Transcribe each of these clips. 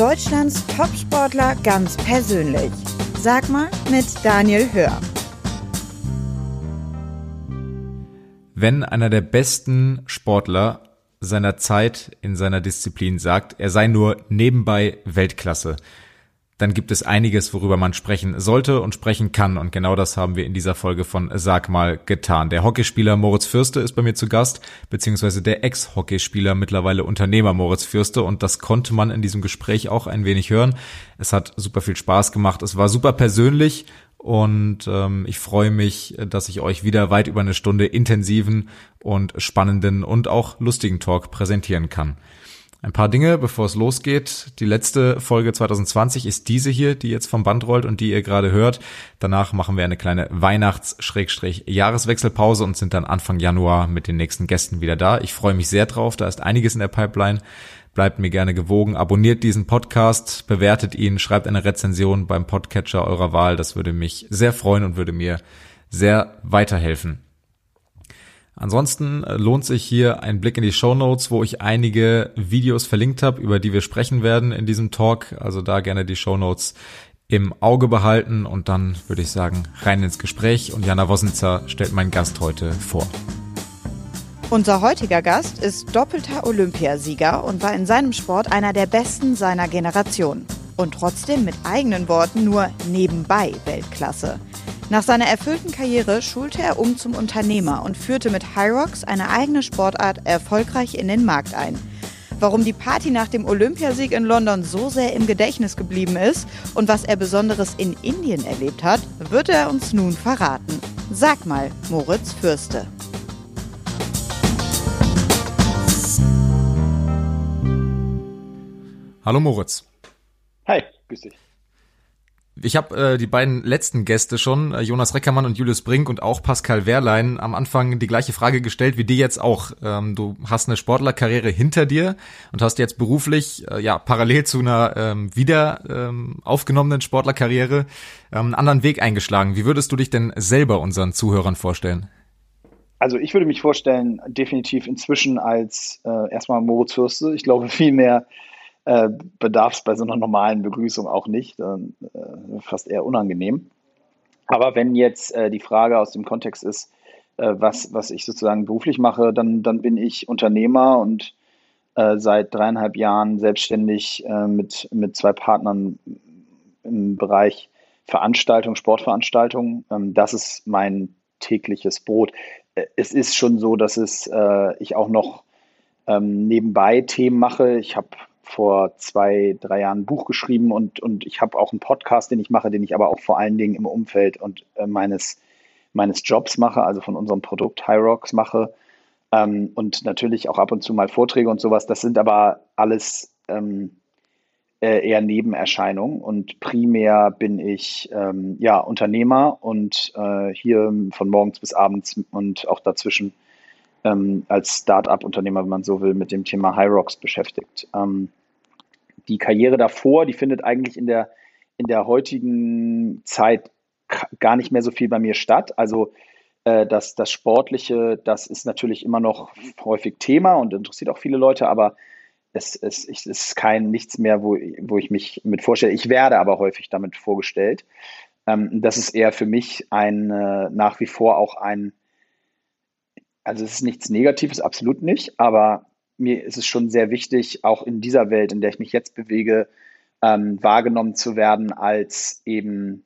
Deutschlands Topsportler ganz persönlich. Sag mal mit Daniel Hör. Wenn einer der besten Sportler seiner Zeit in seiner Disziplin sagt, er sei nur nebenbei Weltklasse, dann gibt es einiges, worüber man sprechen sollte und sprechen kann. Und genau das haben wir in dieser Folge von Sag mal getan. Der Hockeyspieler Moritz Fürste ist bei mir zu Gast, beziehungsweise der Ex-Hockeyspieler, mittlerweile Unternehmer Moritz Fürste. Und das konnte man in diesem Gespräch auch ein wenig hören. Es hat super viel Spaß gemacht. Es war super persönlich und ähm, ich freue mich, dass ich euch wieder weit über eine Stunde intensiven und spannenden und auch lustigen Talk präsentieren kann. Ein paar Dinge, bevor es losgeht. Die letzte Folge 2020 ist diese hier, die jetzt vom Band rollt und die ihr gerade hört. Danach machen wir eine kleine Weihnachts-Jahreswechselpause und sind dann Anfang Januar mit den nächsten Gästen wieder da. Ich freue mich sehr drauf. Da ist einiges in der Pipeline. Bleibt mir gerne gewogen. Abonniert diesen Podcast, bewertet ihn, schreibt eine Rezension beim Podcatcher eurer Wahl. Das würde mich sehr freuen und würde mir sehr weiterhelfen. Ansonsten äh, lohnt sich hier ein Blick in die Show Notes, wo ich einige Videos verlinkt habe, über die wir sprechen werden in diesem Talk. Also da gerne die Show Notes im Auge behalten und dann würde ich sagen, rein ins Gespräch und Jana Wosnitzer stellt meinen Gast heute vor. Unser heutiger Gast ist doppelter Olympiasieger und war in seinem Sport einer der besten seiner Generation. Und trotzdem mit eigenen Worten nur nebenbei Weltklasse. Nach seiner erfüllten Karriere schulte er um zum Unternehmer und führte mit Hyrox eine eigene Sportart erfolgreich in den Markt ein. Warum die Party nach dem Olympiasieg in London so sehr im Gedächtnis geblieben ist und was er Besonderes in Indien erlebt hat, wird er uns nun verraten. Sag mal, Moritz Fürste. Hallo Moritz. Hi, grüß dich. Ich habe äh, die beiden letzten Gäste schon, äh, Jonas Reckermann und Julius Brink und auch Pascal Wehrlein, am Anfang die gleiche Frage gestellt wie dir jetzt auch. Ähm, du hast eine Sportlerkarriere hinter dir und hast jetzt beruflich, äh, ja, parallel zu einer ähm, wieder ähm, aufgenommenen Sportlerkarriere ähm, einen anderen Weg eingeschlagen. Wie würdest du dich denn selber unseren Zuhörern vorstellen? Also ich würde mich vorstellen, definitiv inzwischen als äh, erstmal Moritz Fürste. Ich glaube, viel mehr äh, bedarf es bei so einer normalen Begrüßung auch nicht. Äh, fast eher unangenehm. Aber wenn jetzt äh, die Frage aus dem Kontext ist, äh, was, was ich sozusagen beruflich mache, dann, dann bin ich Unternehmer und äh, seit dreieinhalb Jahren selbstständig äh, mit, mit zwei Partnern im Bereich Veranstaltung, Sportveranstaltung. Ähm, das ist mein tägliches Brot. Es ist schon so, dass es, ich auch noch ähm, nebenbei Themen mache. Ich habe vor zwei, drei Jahren ein Buch geschrieben und, und ich habe auch einen Podcast, den ich mache, den ich aber auch vor allen Dingen im Umfeld und äh, meines, meines Jobs mache, also von unserem Produkt Hyrox mache. Ähm, und natürlich auch ab und zu mal Vorträge und sowas. Das sind aber alles ähm, äh, eher Nebenerscheinungen und primär bin ich ähm, ja Unternehmer und äh, hier von morgens bis abends und auch dazwischen ähm, als Start-up-Unternehmer, wenn man so will, mit dem Thema Hyrox beschäftigt. Ähm, die Karriere davor, die findet eigentlich in der, in der heutigen Zeit gar nicht mehr so viel bei mir statt. Also äh, das, das Sportliche, das ist natürlich immer noch häufig Thema und interessiert auch viele Leute, aber es, es, es ist kein nichts mehr, wo, wo ich mich mit vorstelle. Ich werde aber häufig damit vorgestellt. Ähm, das ist eher für mich ein äh, nach wie vor auch ein, also es ist nichts Negatives, absolut nicht, aber mir ist es schon sehr wichtig, auch in dieser Welt, in der ich mich jetzt bewege, ähm, wahrgenommen zu werden als eben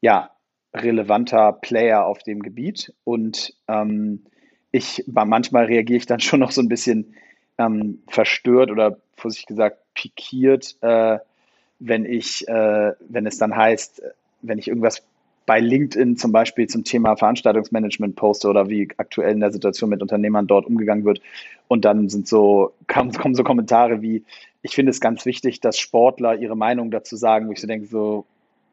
ja relevanter Player auf dem Gebiet. Und ähm, ich manchmal reagiere ich dann schon noch so ein bisschen ähm, verstört oder vorsichtig gesagt pikiert, äh, wenn ich, äh, wenn es dann heißt, wenn ich irgendwas bei LinkedIn zum Beispiel zum Thema Veranstaltungsmanagement poste oder wie aktuell in der Situation mit Unternehmern dort umgegangen wird. Und dann sind so, kommen so Kommentare wie, ich finde es ganz wichtig, dass Sportler ihre Meinung dazu sagen, wo ich so denke, so,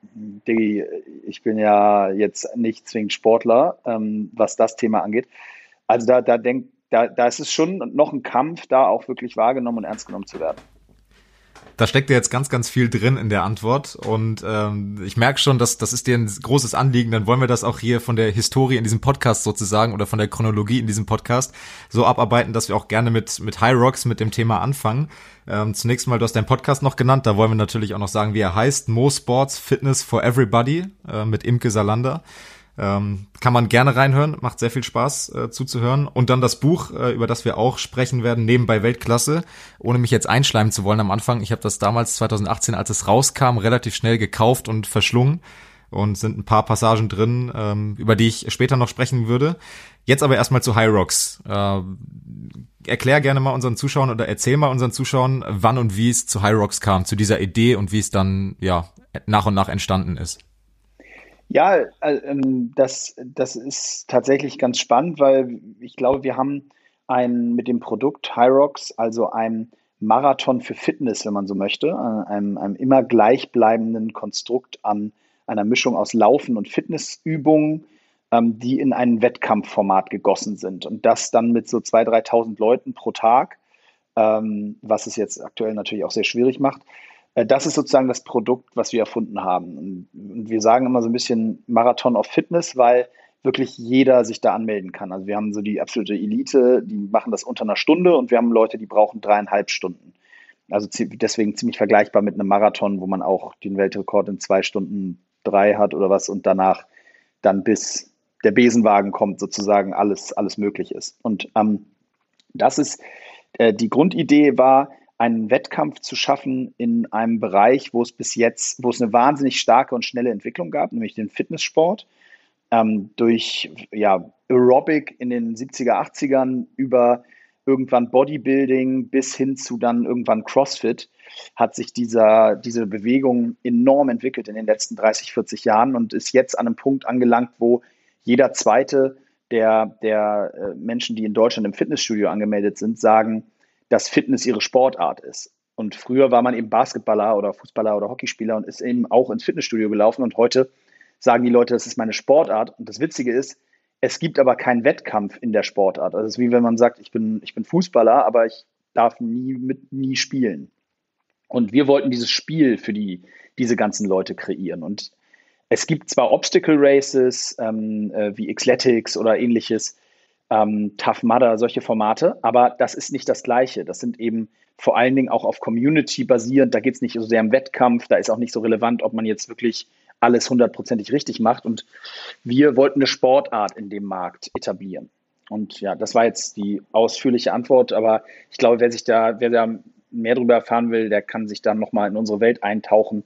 Diggi, ich bin ja jetzt nicht zwingend Sportler, ähm, was das Thema angeht. Also da, da denkt, da, da ist es schon noch ein Kampf, da auch wirklich wahrgenommen und ernst genommen zu werden. Da steckt ja jetzt ganz, ganz viel drin in der Antwort und ähm, ich merke schon, dass das ist dir ein großes Anliegen. Dann wollen wir das auch hier von der Historie in diesem Podcast sozusagen oder von der Chronologie in diesem Podcast so abarbeiten, dass wir auch gerne mit mit High Rocks mit dem Thema anfangen. Ähm, zunächst mal, du hast deinen Podcast noch genannt. Da wollen wir natürlich auch noch sagen, wie er heißt: Mo Sports Fitness for Everybody äh, mit Imke Salander. Ähm, kann man gerne reinhören, macht sehr viel Spaß äh, zuzuhören. Und dann das Buch, äh, über das wir auch sprechen werden, nebenbei Weltklasse, ohne mich jetzt einschleimen zu wollen am Anfang. Ich habe das damals 2018, als es rauskam, relativ schnell gekauft und verschlungen und sind ein paar Passagen drin, ähm, über die ich später noch sprechen würde. Jetzt aber erstmal zu High Rocks. Äh, erklär gerne mal unseren Zuschauern oder erzähl mal unseren Zuschauern, wann und wie es zu High Rocks kam, zu dieser Idee und wie es dann ja nach und nach entstanden ist. Ja, äh, ähm, das, das ist tatsächlich ganz spannend, weil ich glaube, wir haben ein mit dem Produkt Hyrox, also ein Marathon für Fitness, wenn man so möchte, äh, einem, einem immer gleichbleibenden Konstrukt an einer Mischung aus Laufen und Fitnessübungen, ähm, die in ein Wettkampfformat gegossen sind. Und das dann mit so 2.000, 3.000 Leuten pro Tag, ähm, was es jetzt aktuell natürlich auch sehr schwierig macht. Äh, das ist sozusagen das Produkt, was wir erfunden haben. Und wir sagen immer so ein bisschen Marathon of Fitness, weil wirklich jeder sich da anmelden kann. Also wir haben so die absolute Elite, die machen das unter einer Stunde und wir haben Leute, die brauchen dreieinhalb Stunden. Also deswegen ziemlich vergleichbar mit einem Marathon, wo man auch den Weltrekord in zwei Stunden drei hat oder was und danach dann bis der Besenwagen kommt sozusagen alles, alles möglich ist. Und ähm, das ist, äh, die Grundidee war, einen Wettkampf zu schaffen in einem Bereich, wo es bis jetzt, wo es eine wahnsinnig starke und schnelle Entwicklung gab, nämlich den Fitnesssport. Ähm, durch ja, Aerobic in den 70er, 80ern über irgendwann Bodybuilding bis hin zu dann irgendwann CrossFit hat sich dieser, diese Bewegung enorm entwickelt in den letzten 30, 40 Jahren und ist jetzt an einem Punkt angelangt, wo jeder zweite der, der äh, Menschen, die in Deutschland im Fitnessstudio angemeldet sind, sagen, dass Fitness ihre Sportart ist. Und früher war man eben Basketballer oder Fußballer oder Hockeyspieler und ist eben auch ins Fitnessstudio gelaufen. Und heute sagen die Leute, das ist meine Sportart. Und das Witzige ist, es gibt aber keinen Wettkampf in der Sportart. Also es ist wie wenn man sagt, ich bin, ich bin Fußballer, aber ich darf nie mit nie spielen. Und wir wollten dieses Spiel für die, diese ganzen Leute kreieren. Und es gibt zwar Obstacle Races ähm, äh, wie Xletics oder ähnliches, ähm, Tough Mudder, solche Formate. Aber das ist nicht das Gleiche. Das sind eben vor allen Dingen auch auf Community basierend. Da geht es nicht so sehr im Wettkampf. Da ist auch nicht so relevant, ob man jetzt wirklich alles hundertprozentig richtig macht. Und wir wollten eine Sportart in dem Markt etablieren. Und ja, das war jetzt die ausführliche Antwort. Aber ich glaube, wer sich da, wer da mehr darüber erfahren will, der kann sich dann nochmal in unsere Welt eintauchen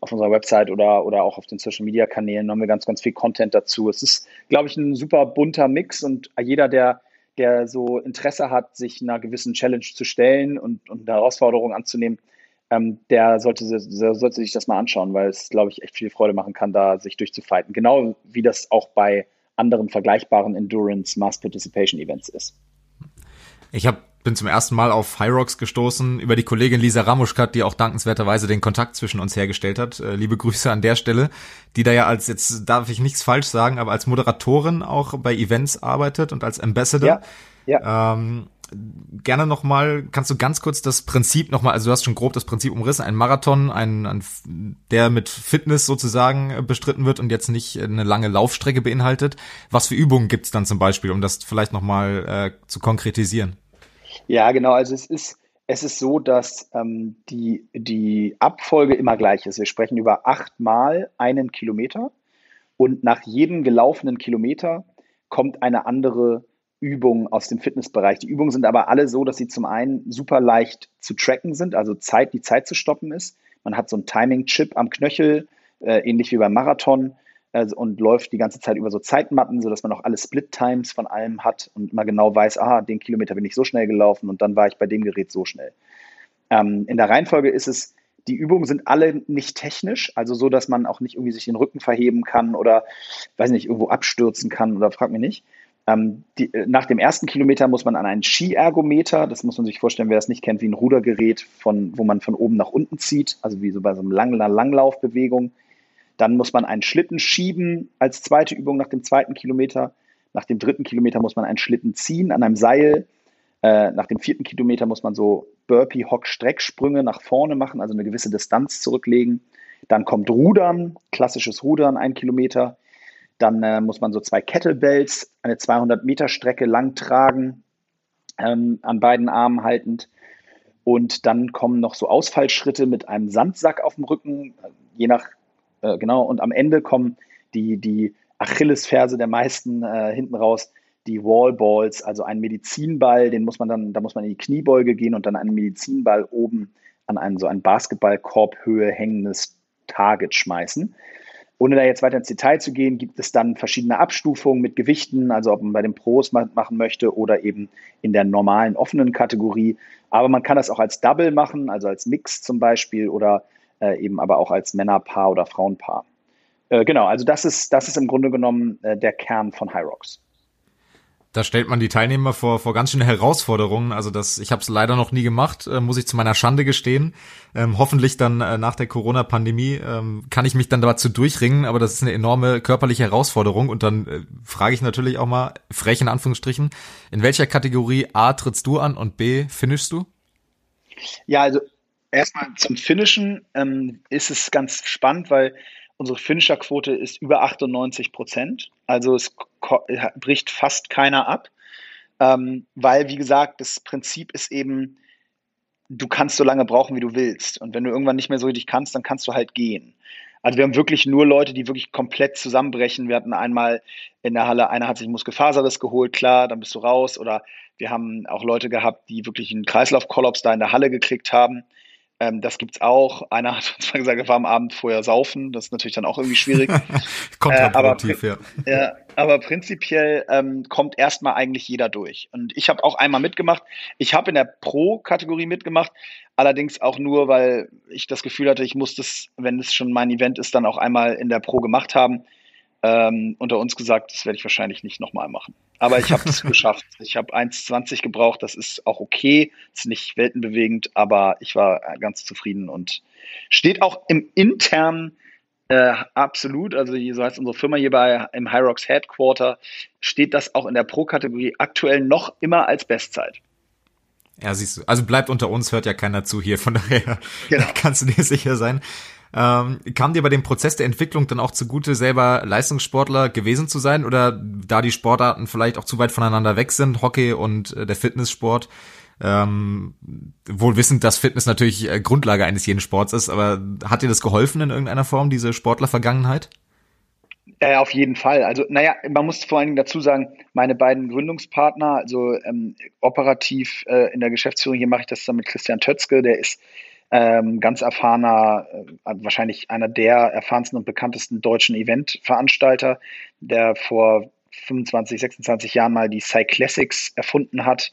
auf unserer Website oder, oder auch auf den Social Media Kanälen haben wir ganz, ganz viel Content dazu. Es ist, glaube ich, ein super bunter Mix und jeder, der, der so Interesse hat, sich einer gewissen Challenge zu stellen und, und eine Herausforderung anzunehmen, ähm, der sollte, der sollte sich das mal anschauen, weil es, glaube ich, echt viel Freude machen kann, da sich durchzufighten. Genau wie das auch bei anderen vergleichbaren Endurance Mass Participation Events ist. Ich habe bin zum ersten Mal auf Hyrox gestoßen über die Kollegin Lisa Ramuschkat, die auch dankenswerterweise den Kontakt zwischen uns hergestellt hat. Äh, liebe Grüße an der Stelle, die da ja als, jetzt darf ich nichts falsch sagen, aber als Moderatorin auch bei Events arbeitet und als Ambassador. Ja, ja. Ähm, gerne nochmal, kannst du ganz kurz das Prinzip nochmal, also du hast schon grob das Prinzip umrissen, ein Marathon, ein, ein, der mit Fitness sozusagen bestritten wird und jetzt nicht eine lange Laufstrecke beinhaltet. Was für Übungen gibt's dann zum Beispiel, um das vielleicht nochmal äh, zu konkretisieren? Ja, genau. Also es ist, es ist so, dass ähm, die, die Abfolge immer gleich ist. Wir sprechen über achtmal einen Kilometer und nach jedem gelaufenen Kilometer kommt eine andere Übung aus dem Fitnessbereich. Die Übungen sind aber alle so, dass sie zum einen super leicht zu tracken sind, also Zeit, die Zeit zu stoppen ist. Man hat so einen Timing-Chip am Knöchel, äh, ähnlich wie beim Marathon also, und läuft die ganze Zeit über so Zeitmatten, sodass man auch alle Split-Times von allem hat und immer genau weiß, ah, den Kilometer bin ich so schnell gelaufen und dann war ich bei dem Gerät so schnell. Ähm, in der Reihenfolge ist es, die Übungen sind alle nicht technisch, also so, dass man auch nicht irgendwie sich den Rücken verheben kann oder, weiß nicht, irgendwo abstürzen kann oder frag mich nicht. Ähm, die, äh, nach dem ersten Kilometer muss man an einen Skiergometer, das muss man sich vorstellen, wer das nicht kennt, wie ein Rudergerät, von, wo man von oben nach unten zieht, also wie so bei so einem Lang Langlaufbewegung. Dann muss man einen Schlitten schieben als zweite Übung nach dem zweiten Kilometer. Nach dem dritten Kilometer muss man einen Schlitten ziehen an einem Seil. Äh, nach dem vierten Kilometer muss man so Burpee-Hock-Strecksprünge nach vorne machen, also eine gewisse Distanz zurücklegen. Dann kommt Rudern, klassisches Rudern, ein Kilometer. Dann äh, muss man so zwei Kettlebells, eine 200 Meter Strecke lang tragen, ähm, an beiden Armen haltend. Und dann kommen noch so Ausfallschritte mit einem Sandsack auf dem Rücken, je nach, äh, genau. Und am Ende kommen die, die Achillesferse der meisten äh, hinten raus, die Wallballs, also ein Medizinball, den muss man dann, da muss man in die Kniebeuge gehen und dann einen Medizinball oben an einen so ein Basketballkorbhöhe hängendes Target schmeißen. Ohne da jetzt weiter ins Detail zu gehen, gibt es dann verschiedene Abstufungen mit Gewichten, also ob man bei den Pros machen möchte oder eben in der normalen offenen Kategorie. Aber man kann das auch als Double machen, also als Mix zum Beispiel oder äh, eben aber auch als Männerpaar oder Frauenpaar. Äh, genau, also das ist, das ist im Grunde genommen äh, der Kern von High Rocks. Da stellt man die Teilnehmer vor, vor ganz schöne Herausforderungen. Also das, ich habe es leider noch nie gemacht, äh, muss ich zu meiner Schande gestehen. Ähm, hoffentlich dann äh, nach der Corona-Pandemie ähm, kann ich mich dann dazu durchringen, aber das ist eine enorme körperliche Herausforderung. Und dann äh, frage ich natürlich auch mal, frech in Anführungsstrichen, in welcher Kategorie A trittst du an und B finishst du? Ja, also erstmal zum Finishen ähm, ist es ganz spannend, weil Unsere Finisher-Quote ist über 98 Prozent. Also es bricht fast keiner ab. Ähm, weil, wie gesagt, das Prinzip ist eben, du kannst so lange brauchen, wie du willst. Und wenn du irgendwann nicht mehr so richtig kannst, dann kannst du halt gehen. Also wir haben wirklich nur Leute, die wirklich komplett zusammenbrechen. Wir hatten einmal in der Halle, einer hat sich Muskelfaserriss geholt, klar, dann bist du raus. Oder wir haben auch Leute gehabt, die wirklich einen Kreislaufkollaps da in der Halle gekriegt haben. Ähm, das gibt's auch. Einer hat uns mal gesagt, er war am Abend vorher saufen. Das ist natürlich dann auch irgendwie schwierig. Kontraproduktiv, äh, aber, ja. ja. Aber prinzipiell ähm, kommt erstmal eigentlich jeder durch. Und ich habe auch einmal mitgemacht. Ich habe in der Pro-Kategorie mitgemacht. Allerdings auch nur, weil ich das Gefühl hatte, ich muss das, wenn es schon mein Event ist, dann auch einmal in der Pro gemacht haben ähm, unter uns gesagt, das werde ich wahrscheinlich nicht nochmal machen. Aber ich habe es geschafft. Ich habe 1,20 gebraucht, das ist auch okay, ist nicht weltenbewegend, aber ich war ganz zufrieden und steht auch im internen äh, absolut, also so heißt unsere Firma hier bei im Hyrox Headquarter, steht das auch in der Pro-Kategorie aktuell noch immer als Bestzeit. Ja, siehst du. Also bleibt unter uns, hört ja keiner zu hier, von daher genau. kannst du dir sicher sein. Ähm, kam dir bei dem Prozess der Entwicklung dann auch zugute, selber Leistungssportler gewesen zu sein oder da die Sportarten vielleicht auch zu weit voneinander weg sind, Hockey und äh, der Fitnesssport? Ähm, wohl wissend, dass Fitness natürlich äh, Grundlage eines jeden Sports ist, aber hat dir das geholfen in irgendeiner Form, diese Sportlervergangenheit? Ja, auf jeden Fall. Also, naja, man muss vor allen Dingen dazu sagen, meine beiden Gründungspartner, also ähm, operativ äh, in der Geschäftsführung, hier mache ich das dann mit Christian Tötzke, der ist ähm, ganz erfahrener, äh, wahrscheinlich einer der erfahrensten und bekanntesten deutschen Eventveranstalter, der vor 25, 26 Jahren mal die Cyclassics erfunden hat.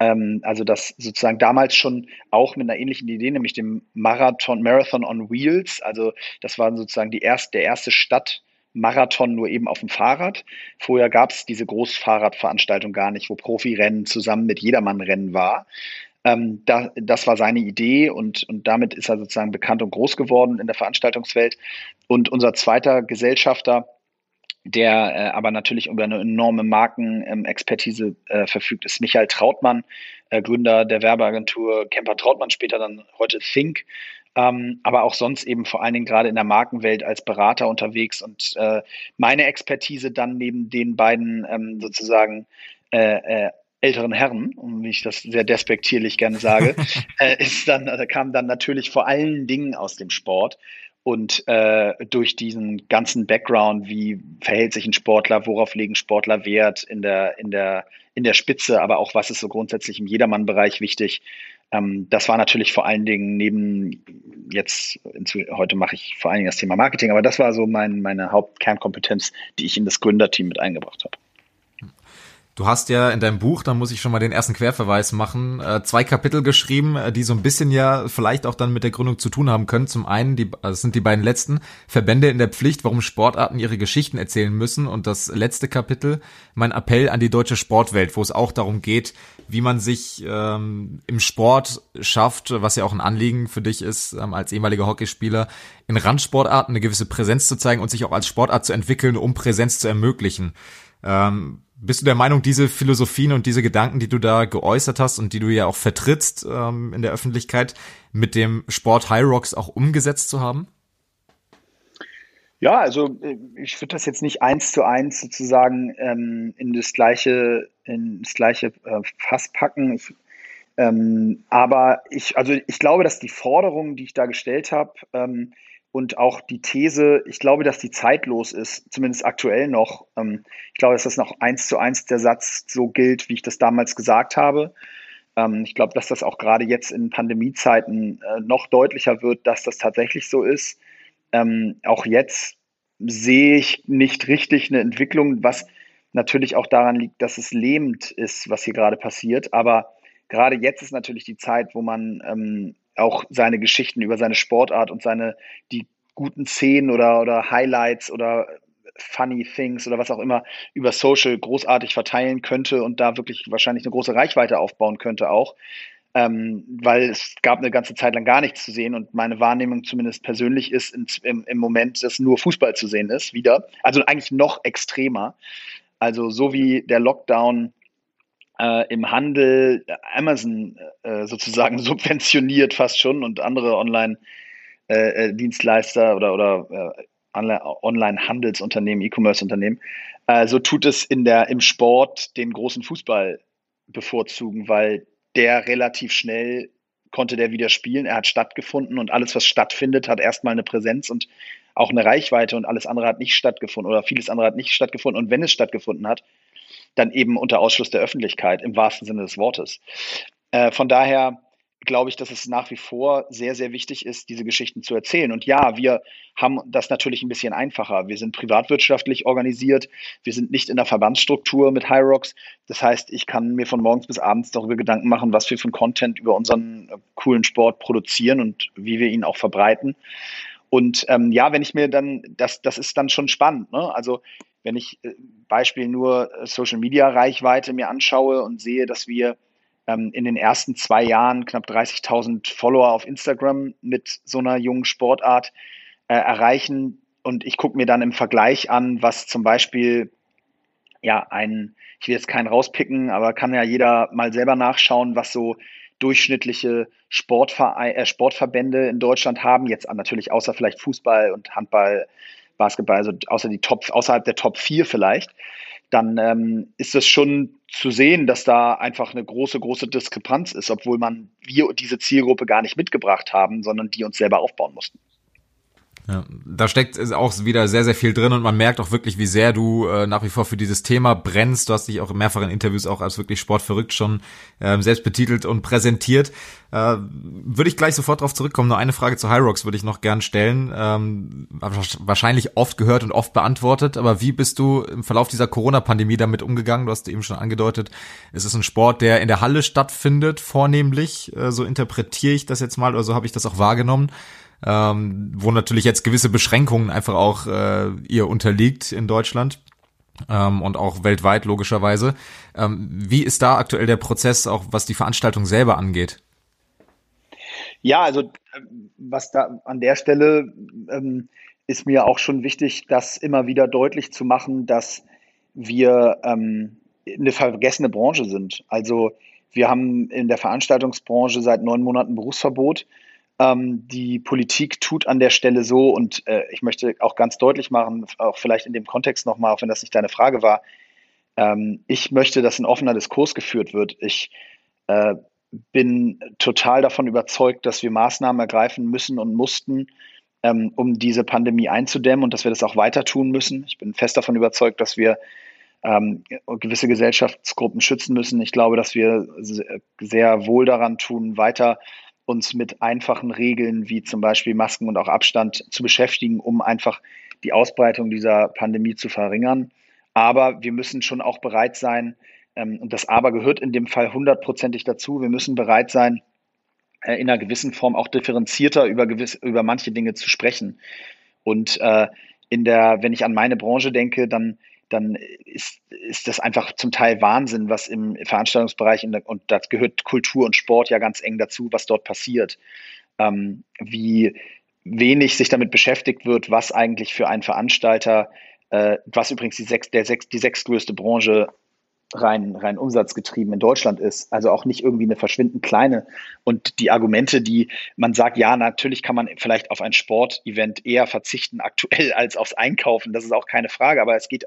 Ähm, also das sozusagen damals schon auch mit einer ähnlichen Idee, nämlich dem Marathon, Marathon on Wheels. Also das war sozusagen die erste, der erste Stadtmarathon nur eben auf dem Fahrrad. Vorher gab es diese Großfahrradveranstaltung gar nicht, wo Profirennen zusammen mit Jedermannrennen war. Ähm, da, das war seine Idee und, und damit ist er sozusagen bekannt und groß geworden in der Veranstaltungswelt. Und unser zweiter Gesellschafter, der äh, aber natürlich über eine enorme Markenexpertise äh, verfügt, ist Michael Trautmann, äh, Gründer der Werbeagentur Kemper Trautmann, später dann heute Think, ähm, aber auch sonst eben vor allen Dingen gerade in der Markenwelt als Berater unterwegs und äh, meine Expertise dann neben den beiden ähm, sozusagen äh, äh, älteren Herren, wie ich das sehr despektierlich gerne sage, äh, ist dann, äh, kam dann natürlich vor allen Dingen aus dem Sport. Und äh, durch diesen ganzen Background, wie verhält sich ein Sportler, worauf legen Sportler Wert in der, in der, in der Spitze, aber auch was ist so grundsätzlich im Jedermann-Bereich wichtig. Ähm, das war natürlich vor allen Dingen neben jetzt, heute mache ich vor allen Dingen das Thema Marketing, aber das war so mein, meine Hauptkernkompetenz, die ich in das Gründerteam mit eingebracht habe. Du hast ja in deinem Buch, da muss ich schon mal den ersten Querverweis machen, äh, zwei Kapitel geschrieben, äh, die so ein bisschen ja vielleicht auch dann mit der Gründung zu tun haben können. Zum einen, die, das also sind die beiden letzten, Verbände in der Pflicht, warum Sportarten ihre Geschichten erzählen müssen. Und das letzte Kapitel, mein Appell an die deutsche Sportwelt, wo es auch darum geht, wie man sich ähm, im Sport schafft, was ja auch ein Anliegen für dich ist, ähm, als ehemaliger Hockeyspieler, in Randsportarten eine gewisse Präsenz zu zeigen und sich auch als Sportart zu entwickeln, um Präsenz zu ermöglichen. Ähm, Bist du der Meinung, diese Philosophien und diese Gedanken, die du da geäußert hast und die du ja auch vertrittst ähm, in der Öffentlichkeit, mit dem Sport High Rocks auch umgesetzt zu haben? Ja, also äh, ich würde das jetzt nicht eins zu eins sozusagen ähm, in das gleiche, in das gleiche äh, Fass packen. Ich, ähm, aber ich, also ich glaube, dass die Forderungen, die ich da gestellt habe, ähm, und auch die These, ich glaube, dass die zeitlos ist, zumindest aktuell noch. Ähm, ich glaube, dass das noch eins zu eins der Satz so gilt, wie ich das damals gesagt habe. Ähm, ich glaube, dass das auch gerade jetzt in Pandemiezeiten äh, noch deutlicher wird, dass das tatsächlich so ist. Ähm, auch jetzt sehe ich nicht richtig eine Entwicklung, was natürlich auch daran liegt, dass es lähmend ist, was hier gerade passiert. Aber gerade jetzt ist natürlich die Zeit, wo man auch seine Geschichten über seine Sportart und seine die guten Szenen oder, oder Highlights oder funny things oder was auch immer über Social großartig verteilen könnte und da wirklich wahrscheinlich eine große Reichweite aufbauen könnte auch. Ähm, weil es gab eine ganze Zeit lang gar nichts zu sehen und meine Wahrnehmung zumindest persönlich ist in, im, im Moment, dass nur Fußball zu sehen ist, wieder. Also eigentlich noch extremer. Also so wie der Lockdown äh, im Handel Amazon äh, sozusagen subventioniert fast schon und andere Online-Dienstleister äh, oder, oder äh, Online-Handelsunternehmen, E-Commerce-Unternehmen. Äh, so tut es in der, im Sport den großen Fußball bevorzugen, weil der relativ schnell konnte der wieder spielen. Er hat stattgefunden und alles, was stattfindet, hat erstmal eine Präsenz und auch eine Reichweite und alles andere hat nicht stattgefunden oder vieles andere hat nicht stattgefunden. Und wenn es stattgefunden hat, dann eben unter Ausschluss der Öffentlichkeit im wahrsten Sinne des Wortes. Äh, von daher glaube ich, dass es nach wie vor sehr, sehr wichtig ist, diese Geschichten zu erzählen. Und ja, wir haben das natürlich ein bisschen einfacher. Wir sind privatwirtschaftlich organisiert. Wir sind nicht in der Verbandsstruktur mit Rocks. Das heißt, ich kann mir von morgens bis abends darüber Gedanken machen, was wir für Content über unseren äh, coolen Sport produzieren und wie wir ihn auch verbreiten. Und ähm, ja, wenn ich mir dann, das, das ist dann schon spannend. Ne? Also wenn ich äh, Beispiel nur äh, Social Media Reichweite mir anschaue und sehe, dass wir ähm, in den ersten zwei Jahren knapp 30.000 Follower auf Instagram mit so einer jungen Sportart äh, erreichen und ich gucke mir dann im Vergleich an, was zum Beispiel ja ein, ich will jetzt keinen rauspicken, aber kann ja jeder mal selber nachschauen, was so durchschnittliche Sportverein, äh, Sportverbände in Deutschland haben, jetzt natürlich außer vielleicht Fußball und Handball, Basketball, also außer die Top, außerhalb der Top 4 vielleicht, dann ähm, ist es schon zu sehen, dass da einfach eine große, große Diskrepanz ist, obwohl man wir diese Zielgruppe gar nicht mitgebracht haben, sondern die uns selber aufbauen mussten. Ja, da steckt auch wieder sehr, sehr viel drin und man merkt auch wirklich, wie sehr du äh, nach wie vor für dieses Thema brennst. Du hast dich auch in mehrfachen Interviews auch als wirklich sportverrückt schon äh, selbst betitelt und präsentiert. Äh, würde ich gleich sofort darauf zurückkommen. Nur eine Frage zu Rocks würde ich noch gern stellen. Ähm, wahrscheinlich oft gehört und oft beantwortet, aber wie bist du im Verlauf dieser Corona-Pandemie damit umgegangen? Du hast eben schon angedeutet, es ist ein Sport, der in der Halle stattfindet, vornehmlich. Äh, so interpretiere ich das jetzt mal oder so habe ich das auch wahrgenommen ähm, wo natürlich jetzt gewisse Beschränkungen einfach auch äh, ihr unterliegt in Deutschland ähm, und auch weltweit logischerweise. Ähm, wie ist da aktuell der Prozess, auch was die Veranstaltung selber angeht? Ja, also was da an der Stelle ähm, ist mir auch schon wichtig, das immer wieder deutlich zu machen, dass wir ähm, eine vergessene Branche sind. Also wir haben in der Veranstaltungsbranche seit neun Monaten Berufsverbot. Ähm, die Politik tut an der Stelle so, und äh, ich möchte auch ganz deutlich machen, auch vielleicht in dem Kontext nochmal, auch wenn das nicht deine Frage war, ähm, ich möchte, dass ein offener Diskurs geführt wird. Ich äh, bin total davon überzeugt, dass wir Maßnahmen ergreifen müssen und mussten, ähm, um diese Pandemie einzudämmen und dass wir das auch weiter tun müssen. Ich bin fest davon überzeugt, dass wir ähm, gewisse Gesellschaftsgruppen schützen müssen. Ich glaube, dass wir sehr wohl daran tun, weiter uns mit einfachen Regeln wie zum Beispiel Masken und auch Abstand zu beschäftigen, um einfach die Ausbreitung dieser Pandemie zu verringern. Aber wir müssen schon auch bereit sein, ähm, und das Aber gehört in dem Fall hundertprozentig dazu, wir müssen bereit sein, äh, in einer gewissen Form auch differenzierter über, gewiss, über manche Dinge zu sprechen. Und äh, in der, wenn ich an meine Branche denke, dann dann ist, ist das einfach zum Teil Wahnsinn, was im Veranstaltungsbereich, der, und das gehört Kultur und Sport ja ganz eng dazu, was dort passiert. Ähm, wie wenig sich damit beschäftigt wird, was eigentlich für einen Veranstalter, äh, was übrigens die, sechs, der sechs, die sechstgrößte Branche rein, rein umsatzgetrieben in Deutschland ist, also auch nicht irgendwie eine verschwindend kleine. Und die Argumente, die man sagt, ja, natürlich kann man vielleicht auf ein Sportevent eher verzichten aktuell als aufs Einkaufen, das ist auch keine Frage, aber es geht,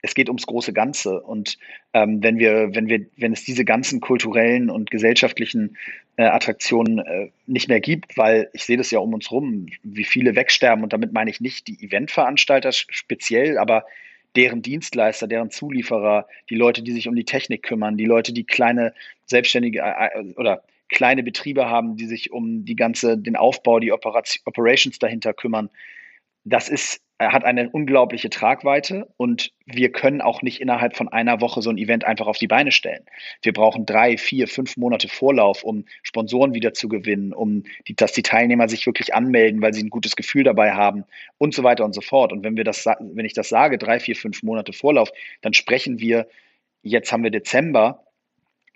es geht ums große Ganze. Und ähm, wenn wir, wenn wir, wenn es diese ganzen kulturellen und gesellschaftlichen äh, Attraktionen äh, nicht mehr gibt, weil ich sehe das ja um uns rum, wie viele wegsterben und damit meine ich nicht die Eventveranstalter speziell, aber deren Dienstleister, deren Zulieferer, die Leute, die sich um die Technik kümmern, die Leute, die kleine selbstständige äh, äh, oder kleine Betriebe haben, die sich um die ganze, den Aufbau, die Operation, Operations dahinter kümmern. Das ist hat eine unglaubliche Tragweite und wir können auch nicht innerhalb von einer Woche so ein Event einfach auf die Beine stellen. Wir brauchen drei, vier, fünf Monate Vorlauf, um Sponsoren wieder zu gewinnen, um die, dass die Teilnehmer sich wirklich anmelden, weil sie ein gutes Gefühl dabei haben und so weiter und so fort. Und wenn wir das, wenn ich das sage, drei, vier, fünf Monate Vorlauf, dann sprechen wir, jetzt haben wir Dezember,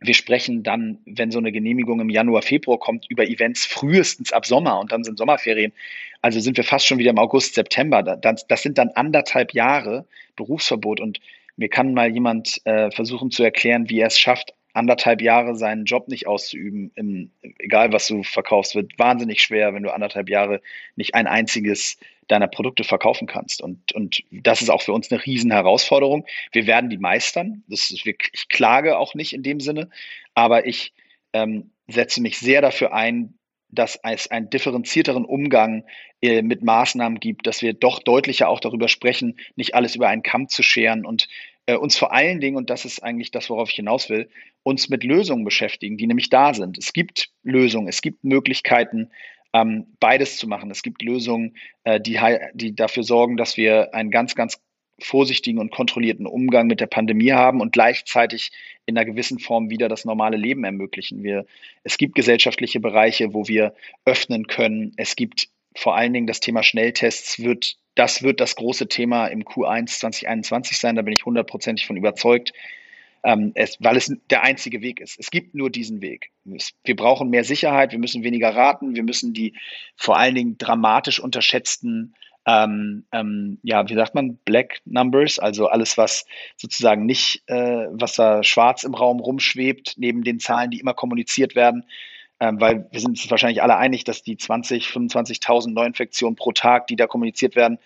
wir sprechen dann, wenn so eine Genehmigung im Januar, Februar kommt, über Events frühestens ab Sommer und dann sind Sommerferien. Also sind wir fast schon wieder im August, September. Das, das sind dann anderthalb Jahre Berufsverbot und mir kann mal jemand äh, versuchen zu erklären, wie er es schafft, anderthalb Jahre seinen Job nicht auszuüben, im, egal was du verkaufst, wird wahnsinnig schwer, wenn du anderthalb Jahre nicht ein einziges deiner Produkte verkaufen kannst. Und, und das ist auch für uns eine riesen Herausforderung. Wir werden die meistern. Das ist, ich klage auch nicht in dem Sinne, aber ich ähm, setze mich sehr dafür ein, dass es einen differenzierteren Umgang äh, mit Maßnahmen gibt, dass wir doch deutlicher auch darüber sprechen, nicht alles über einen Kamm zu scheren und äh, uns vor allen Dingen, und das ist eigentlich das, worauf ich hinaus will, uns mit Lösungen beschäftigen, die nämlich da sind. Es gibt Lösungen, es gibt Möglichkeiten, ähm, beides zu machen. Es gibt Lösungen, äh, die, die dafür sorgen, dass wir einen ganz, ganz vorsichtigen und kontrollierten Umgang mit der Pandemie haben und gleichzeitig in einer gewissen Form wieder das normale Leben ermöglichen. Wir, es gibt gesellschaftliche Bereiche, wo wir öffnen können. Es gibt vor allen Dingen das Thema Schnelltests wird, das wird das große Thema im Q1 2021 sein. Da bin ich hundertprozentig von überzeugt ähm, es, weil es der einzige Weg ist. Es gibt nur diesen Weg. Wir brauchen mehr Sicherheit, wir müssen weniger raten, wir müssen die vor allen Dingen dramatisch unterschätzten ähm, ähm, ja, wie sagt man, Black Numbers, also alles, was sozusagen nicht, äh, was da schwarz im Raum rumschwebt, neben den Zahlen, die immer kommuniziert werden, ähm, weil wir sind uns wahrscheinlich alle einig, dass die 20, 25.000 Neuinfektionen pro Tag, die da kommuniziert werden,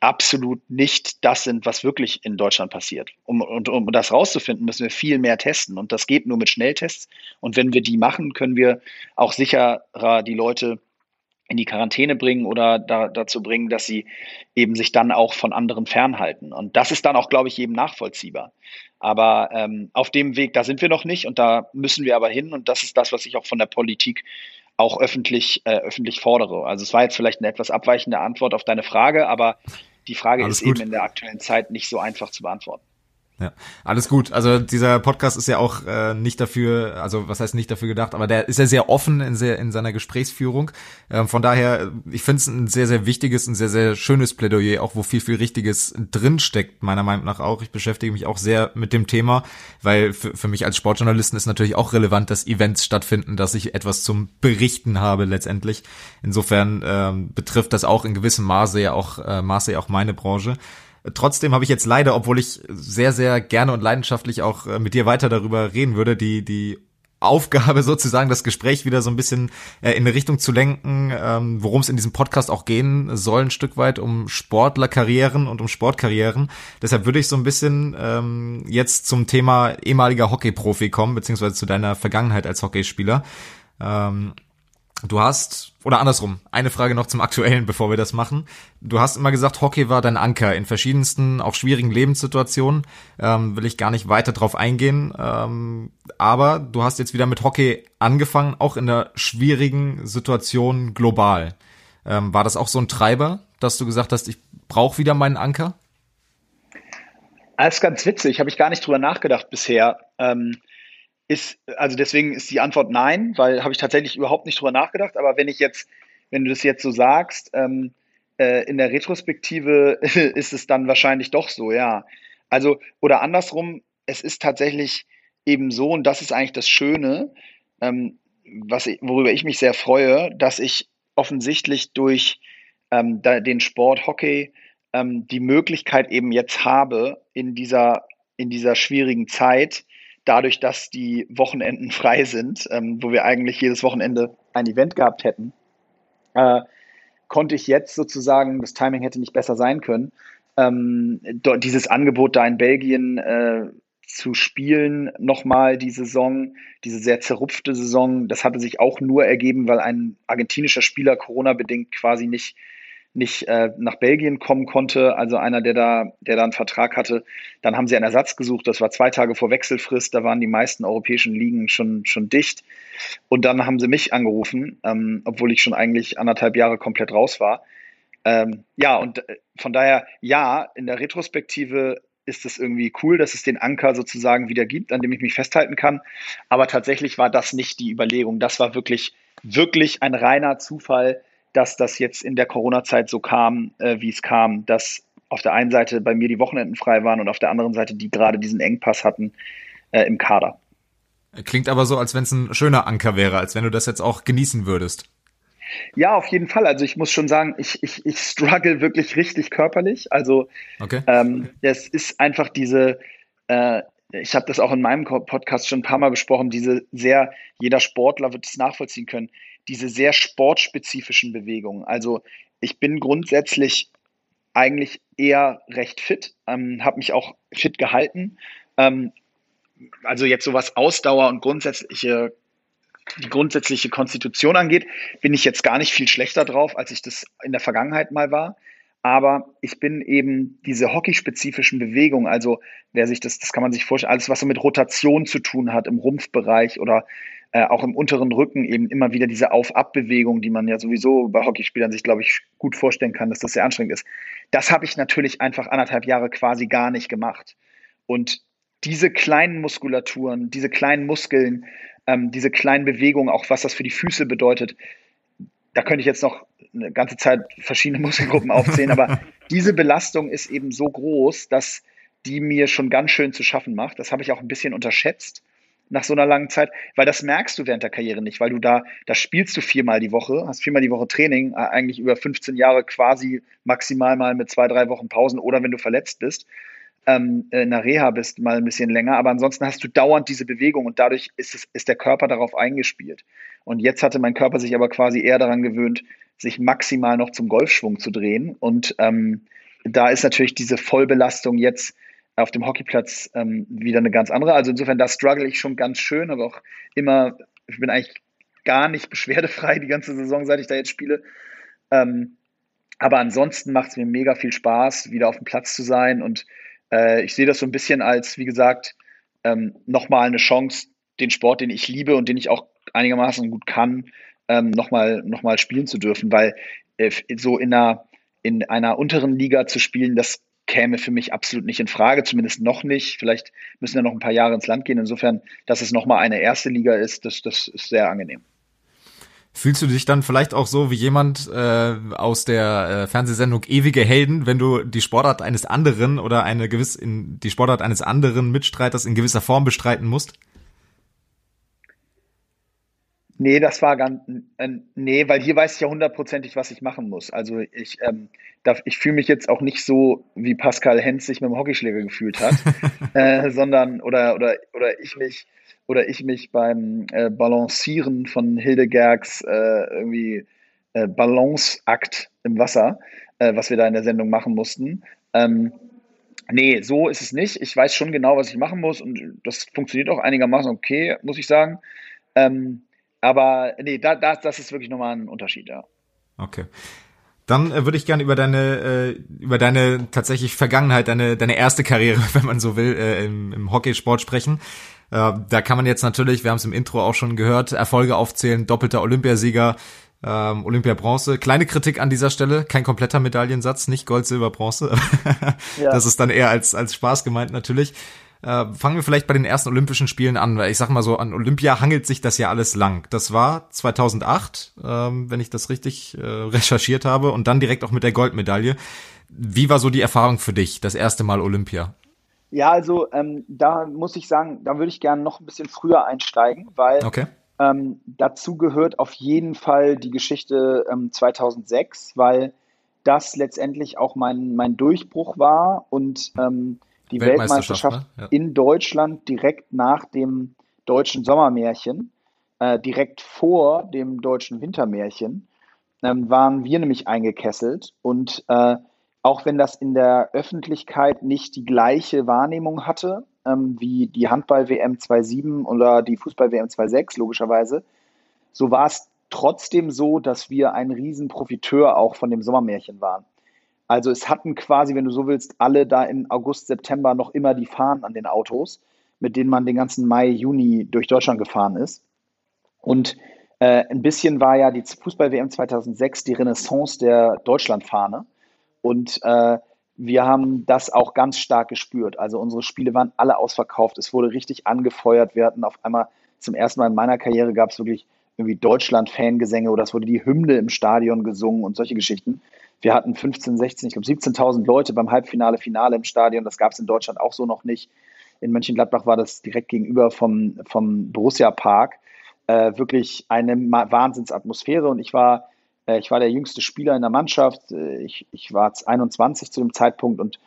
absolut nicht das sind, was wirklich in Deutschland passiert. Um, und, um das rauszufinden, müssen wir viel mehr testen. Und das geht nur mit Schnelltests. Und wenn wir die machen, können wir auch sicherer die Leute in die Quarantäne bringen oder da, dazu bringen, dass sie eben sich dann auch von anderen fernhalten. Und das ist dann auch, glaube ich, jedem nachvollziehbar. Aber ähm, auf dem Weg, da sind wir noch nicht und da müssen wir aber hin. Und das ist das, was ich auch von der Politik auch öffentlich, äh, öffentlich fordere. Also es war jetzt vielleicht eine etwas abweichende Antwort auf deine Frage, aber die Frage Alles ist gut. eben in der aktuellen Zeit nicht so einfach zu beantworten. Ja, alles gut. Also dieser Podcast ist ja auch äh, nicht dafür, also was heißt nicht dafür gedacht, aber der ist ja sehr offen in, sehr, in seiner Gesprächsführung. Ähm, von daher, ich finde es ein sehr, sehr wichtiges, ein sehr, sehr schönes Plädoyer, auch wo viel, viel Richtiges drinsteckt, meiner Meinung nach auch. Ich beschäftige mich auch sehr mit dem Thema, weil für, mich als Sportjournalisten ist natürlich auch relevant, dass Events stattfinden, dass ich etwas zum Berichten habe letztendlich. Insofern ähm, betrifft das auch in gewissem Maße ja auch, äh, Maße ja auch meine Branche. Trotzdem habe ich jetzt leider, obwohl ich sehr, sehr gerne und leidenschaftlich auch äh, mit dir weiter darüber reden würde, die, die Aufgabe sozusagen, das Gespräch wieder so ein bisschen äh, in eine Richtung zu lenken, ähm, worum es in diesem Podcast auch gehen soll, ein Stück weit um Sportlerkarrieren und um Sportkarrieren. Deshalb würde ich so ein bisschen ähm, jetzt zum Thema ehemaliger Hockeyprofi kommen, beziehungsweise zu deiner Vergangenheit als Hockeyspieler. Ähm, Du hast, oder andersrum, eine Frage noch zum Aktuellen, bevor wir das machen. Du hast immer gesagt, Hockey war dein Anker in verschiedensten, auch schwierigen Lebenssituationen. Ähm, will ich gar nicht weiter drauf eingehen. Ähm, aber du hast jetzt wieder mit Hockey angefangen, auch in der schwierigen Situation global. Ähm, war das auch so ein Treiber, dass du gesagt hast, ich brauche wieder meinen Anker? Das ist ganz witzig, habe ich gar nicht drüber nachgedacht bisher. Ähm, ist, also deswegen ist die Antwort nein, weil habe ich tatsächlich überhaupt nicht drüber nachgedacht. Aber wenn ich jetzt, wenn du das jetzt so sagst, ähm, äh, in der Retrospektive ist es dann wahrscheinlich doch so, ja. Also, oder andersrum, es ist tatsächlich eben so, und das ist eigentlich das Schöne, ähm, was worüber ich mich sehr freue, dass ich offensichtlich durch ähm, den Sport Hockey ähm, die Möglichkeit eben jetzt habe, in dieser, in dieser schwierigen Zeit dadurch, dass die Wochenenden frei sind, ähm, wo wir eigentlich jedes Wochenende ein Event gehabt hätten, äh, konnte ich jetzt sozusagen, das Timing hätte nicht besser sein können, ähm, dieses Angebot da in Belgien äh, zu spielen, nochmal die Saison, diese sehr zerrupfte Saison, das hatte sich auch nur ergeben, weil ein argentinischer Spieler Corona-bedingt quasi nicht nicht äh, nach Belgien kommen konnte, also einer, der da, der da einen Vertrag hatte. Dann haben sie einen Ersatz gesucht. Das war zwei Tage vor Wechselfrist. Da waren die meisten europäischen Ligen schon, schon dicht. Und dann haben sie mich angerufen, ähm, obwohl ich schon eigentlich anderthalb Jahre komplett raus war. Ähm, ja, und äh, von daher, ja, in der Retrospektive ist es irgendwie cool, dass es den Anker sozusagen wieder gibt, an dem ich mich festhalten kann. Aber tatsächlich war das nicht die Überlegung. Das war wirklich, wirklich ein reiner Zufall, dass das jetzt in der Corona-Zeit so kam, äh, wie es kam, dass auf der einen Seite bei mir die Wochenenden frei waren und auf der anderen Seite die gerade diesen Engpass hatten äh, im Kader. Klingt aber so, als wenn es ein schöner Anker wäre, als wenn du das jetzt auch genießen würdest. Ja, auf jeden Fall. Also ich muss schon sagen, ich, ich, ich struggle wirklich richtig körperlich. Also okay. ähm, es ist einfach diese, äh, ich habe das auch in meinem Podcast schon ein paar Mal besprochen, diese sehr, jeder Sportler wird es nachvollziehen können, diese sehr sportspezifischen Bewegungen. Also ich bin grundsätzlich eigentlich eher recht fit, ähm, habe mich auch fit gehalten. Ähm, also jetzt so was Ausdauer und grundsätzliche, die grundsätzliche Konstitution angeht, bin ich jetzt gar nicht viel schlechter drauf, als ich das in der Vergangenheit mal war. Aber ich bin eben diese hockeyspezifischen Bewegungen, also wer sich das, das kann man sich vorstellen, alles, was so mit Rotation zu tun hat im Rumpfbereich oder äh, auch im unteren Rücken eben immer wieder diese Auf-Ab-Bewegung, die man ja sowieso bei Hockeyspielern sich, glaube ich, gut vorstellen kann, dass das sehr anstrengend ist. Das habe ich natürlich einfach anderthalb Jahre quasi gar nicht gemacht. Und diese kleinen Muskulaturen, diese kleinen Muskeln, ähm, diese kleinen Bewegungen, auch was das für die Füße bedeutet, da könnte ich jetzt noch eine ganze Zeit verschiedene Muskelgruppen aufzählen, aber diese Belastung ist eben so groß, dass die mir schon ganz schön zu schaffen macht. Das habe ich auch ein bisschen unterschätzt nach so einer langen Zeit, weil das merkst du während der Karriere nicht, weil du da, da spielst du viermal die Woche, hast viermal die Woche Training, äh, eigentlich über 15 Jahre quasi maximal mal mit zwei, drei Wochen Pausen oder wenn du verletzt bist, ähm, in der Reha bist, mal ein bisschen länger, aber ansonsten hast du dauernd diese Bewegung und dadurch ist, es, ist der Körper darauf eingespielt. Und jetzt hatte mein Körper sich aber quasi eher daran gewöhnt, sich maximal noch zum Golfschwung zu drehen und ähm, da ist natürlich diese Vollbelastung jetzt auf dem Hockeyplatz ähm, wieder eine ganz andere. Also insofern, da struggle ich schon ganz schön, aber auch immer, ich bin eigentlich gar nicht beschwerdefrei die ganze Saison, seit ich da jetzt spiele. Ähm, aber ansonsten macht es mir mega viel Spaß, wieder auf dem Platz zu sein. Und äh, ich sehe das so ein bisschen als, wie gesagt, ähm, nochmal eine Chance, den Sport, den ich liebe und den ich auch einigermaßen gut kann, ähm, nochmal noch mal spielen zu dürfen. Weil äh, so in einer, in einer unteren Liga zu spielen, das käme für mich absolut nicht in Frage, zumindest noch nicht. Vielleicht müssen ja noch ein paar Jahre ins Land gehen. Insofern, dass es nochmal eine erste Liga ist, das, das ist sehr angenehm. Fühlst du dich dann vielleicht auch so wie jemand äh, aus der äh, Fernsehsendung Ewige Helden, wenn du die Sportart eines anderen oder eine gewiss in die Sportart eines anderen Mitstreiters in gewisser Form bestreiten musst? Nee, das war ganz, äh, nee, weil hier weiß ich ja hundertprozentig, was ich machen muss. Also ich, ähm, darf, ich fühle mich jetzt auch nicht so, wie Pascal Hens sich mit dem Hockeyschläger gefühlt hat, äh, sondern, oder, oder, oder ich mich, oder ich mich beim äh, Balancieren von Hildegergs äh, irgendwie äh, Balanceakt im Wasser, äh, was wir da in der Sendung machen mussten. Ähm, nee, so ist es nicht. Ich weiß schon genau, was ich machen muss und das funktioniert auch einigermaßen okay, muss ich sagen. Ähm, aber nee, da, da, das ist wirklich nochmal ein Unterschied, ja. Okay. Dann äh, würde ich gerne über deine äh, über deine tatsächlich Vergangenheit, deine deine erste Karriere, wenn man so will, äh, im, im Hockeysport sprechen. Äh, da kann man jetzt natürlich, wir haben es im Intro auch schon gehört, Erfolge aufzählen, doppelter Olympiasieger, ähm, Olympia Bronze. Kleine Kritik an dieser Stelle, kein kompletter Medaillensatz, nicht Gold, Silber, Bronze. ja. Das ist dann eher als als Spaß gemeint natürlich. Äh, fangen wir vielleicht bei den ersten Olympischen Spielen an, weil ich sag mal so, an Olympia hangelt sich das ja alles lang. Das war 2008, ähm, wenn ich das richtig äh, recherchiert habe, und dann direkt auch mit der Goldmedaille. Wie war so die Erfahrung für dich, das erste Mal Olympia? Ja, also ähm, da muss ich sagen, da würde ich gerne noch ein bisschen früher einsteigen, weil okay. ähm, dazu gehört auf jeden Fall die Geschichte ähm, 2006, weil das letztendlich auch mein, mein Durchbruch war und ähm, die Weltmeisterschaft, ne? ja. in Deutschland direkt nach dem deutschen Sommermärchen, äh, direkt vor dem deutschen Wintermärchen, ähm, waren wir nämlich eingekesselt. Und äh, auch wenn das in der Öffentlichkeit nicht die gleiche Wahrnehmung hatte, ähm, wie die Handball-WM 2.7 oder die Fußball-WM 2.6, logischerweise, so war es trotzdem so, dass wir ein Riesenprofiteur auch von dem Sommermärchen waren. Also es hatten quasi, wenn du so willst, alle da im August, September noch immer die Fahnen an den Autos, mit denen man den ganzen Mai, Juni durch Deutschland gefahren ist. Und äh, ein bisschen war ja die Fußball-WM 2006 die Renaissance der Deutschlandfahne. Und äh, wir haben das auch ganz stark gespürt. Also unsere Spiele waren alle ausverkauft. Es wurde richtig angefeuert. Wir hatten auf einmal zum ersten Mal in meiner Karriere gab es wirklich irgendwie Deutschland-Fangesänge oder es wurde die Hymne im Stadion gesungen und solche Geschichten. Wir hatten 15, 16, ich glaube 17.000 Leute beim Halbfinale, Finale im Stadion. Das gab es in Deutschland auch so noch nicht. In Mönchengladbach war das direkt gegenüber vom, vom Borussia Park. Äh, wirklich eine Wahnsinnsatmosphäre und ich war, äh, ich war der jüngste Spieler in der Mannschaft. Äh, ich, ich war 21 zu dem Zeitpunkt und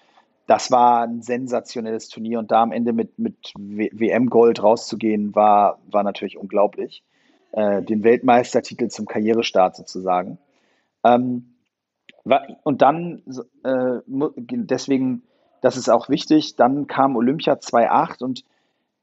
das war ein sensationelles Turnier und da am Ende mit, mit WM-Gold rauszugehen, war, war natürlich unglaublich. Äh, den Weltmeistertitel zum Karrierestart sozusagen. Ähm, und dann, äh, deswegen, das ist auch wichtig, dann kam Olympia 2.8 und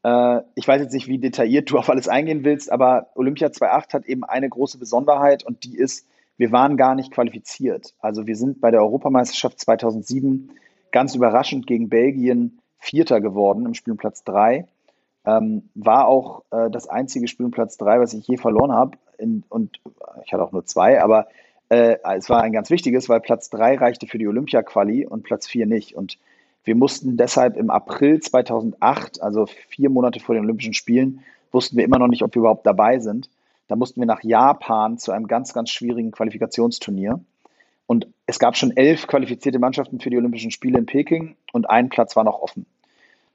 äh, ich weiß jetzt nicht, wie detailliert du auf alles eingehen willst, aber Olympia 2.8 hat eben eine große Besonderheit und die ist, wir waren gar nicht qualifiziert. Also wir sind bei der Europameisterschaft 2007 ganz überraschend gegen Belgien Vierter geworden im Spiel um Platz 3. Ähm, war auch äh, das einzige Spiel um Platz 3, was ich je verloren habe. Und ich hatte auch nur zwei, aber äh, es war ein ganz wichtiges, weil Platz 3 reichte für die Olympia-Quali und Platz 4 nicht. Und wir mussten deshalb im April 2008, also vier Monate vor den Olympischen Spielen, wussten wir immer noch nicht, ob wir überhaupt dabei sind. Da mussten wir nach Japan zu einem ganz, ganz schwierigen Qualifikationsturnier. Und es gab schon elf qualifizierte Mannschaften für die Olympischen Spiele in Peking und ein Platz war noch offen.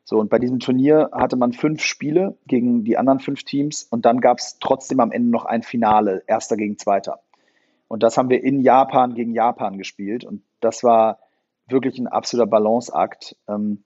So, und bei diesem Turnier hatte man fünf Spiele gegen die anderen fünf Teams und dann gab es trotzdem am Ende noch ein Finale, erster gegen zweiter. Und das haben wir in Japan gegen Japan gespielt und das war wirklich ein absoluter Balanceakt. Ähm,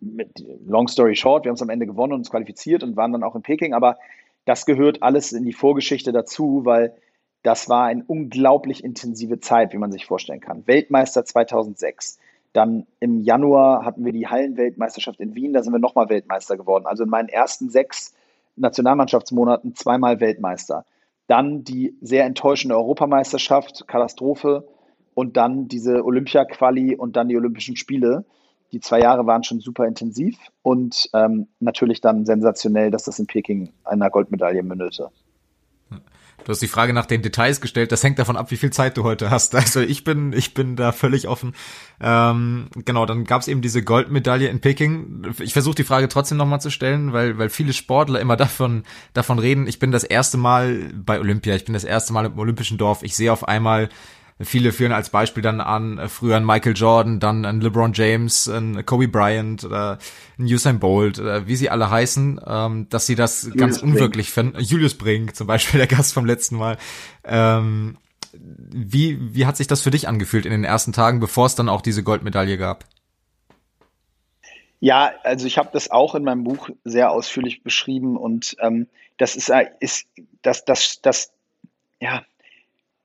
mit, long story short, wir haben es am Ende gewonnen und uns qualifiziert und waren dann auch in Peking, aber das gehört alles in die Vorgeschichte dazu, weil das war eine unglaublich intensive Zeit, wie man sich vorstellen kann. Weltmeister 2006. Dann im Januar hatten wir die Hallenweltmeisterschaft in Wien, da sind wir nochmal Weltmeister geworden. Also in meinen ersten sechs Nationalmannschaftsmonaten zweimal Weltmeister. Dann die sehr enttäuschende Europameisterschaft, Katastrophe. Und dann diese Olympia-Quali und dann die Olympischen Spiele. Die zwei Jahre waren schon super intensiv und ähm, natürlich dann sensationell, dass das in Peking einer Goldmedaille mündete. Du hast die Frage nach den Details gestellt. Das hängt davon ab, wie viel Zeit du heute hast. Also ich bin, ich bin da völlig offen. Ähm, genau, dann gab es eben diese Goldmedaille in Peking. Ich versuche die Frage trotzdem nochmal zu stellen, weil, weil viele Sportler immer davon, davon reden. Ich bin das erste Mal bei Olympia. Ich bin das erste Mal im Olympischen Dorf. Ich sehe auf einmal Viele führen als Beispiel dann an, äh, früher an Michael Jordan, dann an LeBron James, an Kobe Bryant oder an Usain Bolt, oder wie sie alle heißen, ähm, dass sie das Julius ganz unwirklich finden. Julius Brink, zum Beispiel der Gast vom letzten Mal. Ähm, wie, wie hat sich das für dich angefühlt in den ersten Tagen, bevor es dann auch diese Goldmedaille gab? Ja, also ich habe das auch in meinem Buch sehr ausführlich beschrieben und ähm, das ist, äh, ist das, das, das, ja,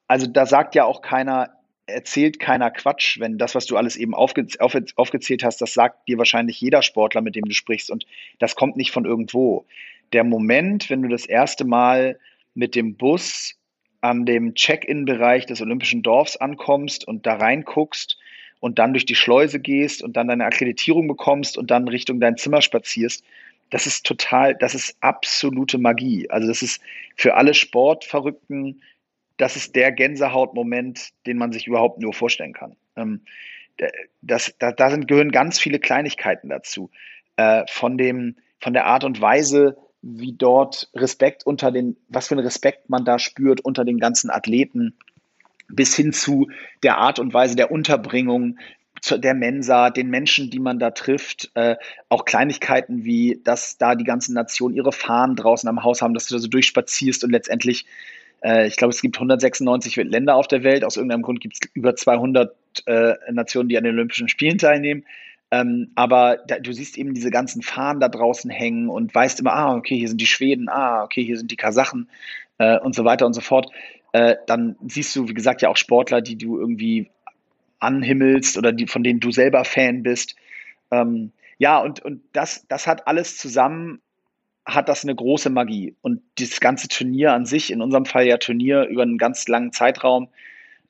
also da sagt ja auch keiner, erzählt keiner Quatsch, wenn das, was du alles eben aufge, auf, aufgezählt hast, das sagt dir wahrscheinlich jeder Sportler, mit dem du sprichst und das kommt nicht von irgendwo. Der Moment, wenn du das erste Mal mit dem Bus an dem Check-in-Bereich des Olympischen Dorfs ankommst und da reinguckst und dann durch die Schleuse gehst und dann deine Akkreditierung bekommst und dann Richtung dein Zimmer spazierst, das ist total, das ist absolute Magie. Also das ist für alle Sportverrückten das ist der Gänsehautmoment, den man sich überhaupt nur vorstellen kann. Ähm, das, da, da sind, gehören ganz viele Kleinigkeiten dazu. Äh, von, dem, von der Art und Weise, wie dort Respekt unter den, was für ein Respekt man da spürt unter den ganzen Athleten, bis hin zu der Art und Weise der Unterbringung, der Mensa, den Menschen, die man da trifft, äh, auch Kleinigkeiten wie, dass da die ganzen Nationen ihre Fahnen draußen am Haus haben, dass du da so durchspazierst und letztendlich ich glaube, es gibt 196 Länder auf der Welt. Aus irgendeinem Grund gibt es über 200 äh, Nationen, die an den Olympischen Spielen teilnehmen. Ähm, aber da, du siehst eben diese ganzen Fahnen da draußen hängen und weißt immer, ah, okay, hier sind die Schweden, ah, okay, hier sind die Kasachen äh, und so weiter und so fort. Äh, dann siehst du, wie gesagt, ja auch Sportler, die du irgendwie anhimmelst oder die, von denen du selber Fan bist. Ähm, ja, und, und das, das hat alles zusammen, hat das eine große Magie. Und dieses ganze Turnier an sich, in unserem Fall ja Turnier über einen ganz langen Zeitraum,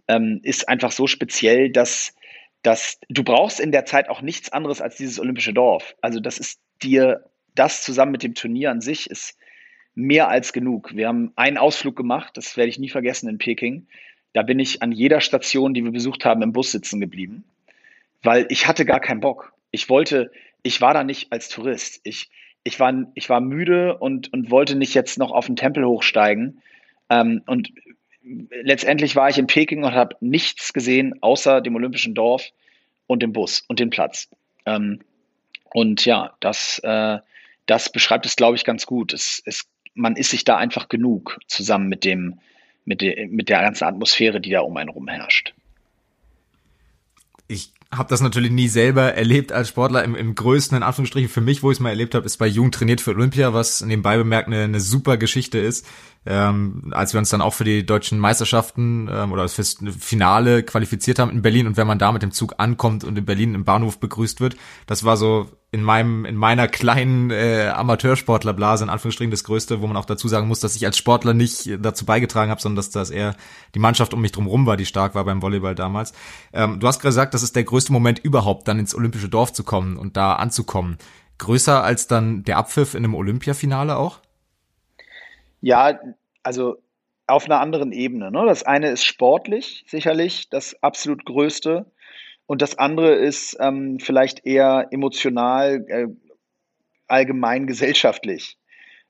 ähm, ist einfach so speziell, dass, dass du brauchst in der Zeit auch nichts anderes als dieses olympische Dorf. Also das ist dir, das zusammen mit dem Turnier an sich ist mehr als genug. Wir haben einen Ausflug gemacht, das werde ich nie vergessen in Peking. Da bin ich an jeder Station, die wir besucht haben, im Bus sitzen geblieben, weil ich hatte gar keinen Bock. Ich wollte, ich war da nicht als Tourist. Ich, ich, war, ich war müde und, und wollte nicht jetzt noch auf den Tempel hochsteigen. Ähm, und letztendlich war ich in Peking und habe nichts gesehen außer dem Olympischen Dorf und dem Bus und dem Platz. Ähm, und ja, das, äh, das beschreibt es, glaube ich, ganz gut. Es, es, man ist sich da einfach genug zusammen mit dem, mit, de, mit der ganzen Atmosphäre, die da um einen rum herrscht. Ich habe das natürlich nie selber erlebt als Sportler. Im, im größten, in Anführungsstrichen, für mich, wo ich es mal erlebt habe, ist bei Jugend trainiert für Olympia, was nebenbei bemerkt eine, eine super Geschichte ist ähm, als wir uns dann auch für die deutschen Meisterschaften ähm, oder fürs Finale qualifiziert haben in Berlin und wenn man da mit dem Zug ankommt und in Berlin im Bahnhof begrüßt wird, das war so in meinem in meiner kleinen äh, Amateursportlerblase in Anführungsstrichen das Größte, wo man auch dazu sagen muss, dass ich als Sportler nicht dazu beigetragen habe, sondern dass das eher die Mannschaft um mich drum rum war, die stark war beim Volleyball damals. Ähm, du hast gesagt, das ist der größte Moment überhaupt, dann ins olympische Dorf zu kommen und da anzukommen. Größer als dann der Abpfiff in einem Olympiafinale auch? Ja, also auf einer anderen Ebene. Ne? Das eine ist sportlich, sicherlich das absolut Größte. Und das andere ist ähm, vielleicht eher emotional, äh, allgemein gesellschaftlich.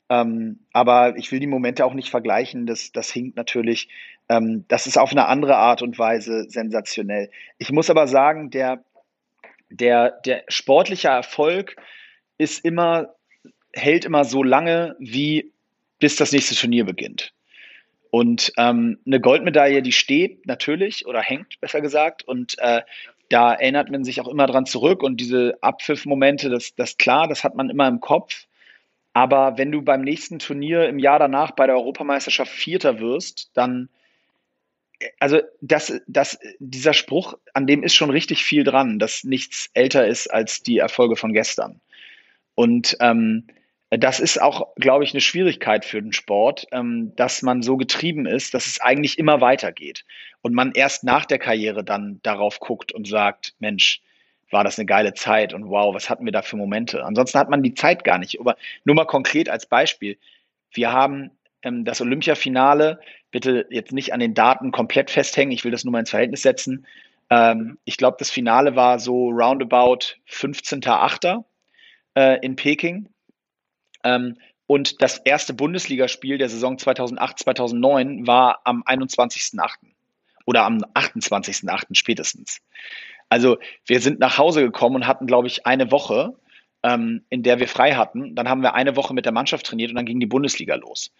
Ähm, aber ich will die Momente auch nicht vergleichen. Das, das hinkt natürlich. Ähm, das ist auf eine andere Art und Weise sensationell. Ich muss aber sagen, der, der, der sportliche Erfolg ist immer, hält immer so lange, wie bis das nächste Turnier beginnt. Und ähm, eine Goldmedaille, die steht natürlich oder hängt, besser gesagt. Und äh, da erinnert man sich auch immer dran zurück. Und diese Abpfiff-Momente, das, das klar, das hat man immer im Kopf. Aber wenn du beim nächsten Turnier im Jahr danach bei der Europameisterschaft Vierter wirst, dann, also das, das, dieser Spruch, an dem ist schon richtig viel dran, dass nichts älter ist als die Erfolge von gestern. Und ähm, das ist auch, glaube ich, eine Schwierigkeit für den Sport, ähm, dass man so getrieben ist, dass es eigentlich immer weitergeht und man erst nach der Karriere dann darauf guckt und sagt, Mensch, war das eine geile Zeit und wow, was hatten wir da für Momente? Ansonsten hat man die Zeit gar nicht. Aber nur mal konkret als Beispiel. Wir haben ähm, das Olympiafinale, bitte jetzt nicht an den Daten komplett festhängen, ich will das nur mal ins Verhältnis setzen. Ähm, ich glaube, das Finale war so roundabout 15.8. Äh, in Peking ähm, und das erste Bundesligaspiel der Saison 2008, 2009 war am 21.8. oder am 28.8. spätestens. Also wir sind nach Hause gekommen und hatten, glaube ich, eine Woche, ähm, in der wir frei hatten. Dann haben wir eine Woche mit der Mannschaft trainiert und dann ging die Bundesliga los.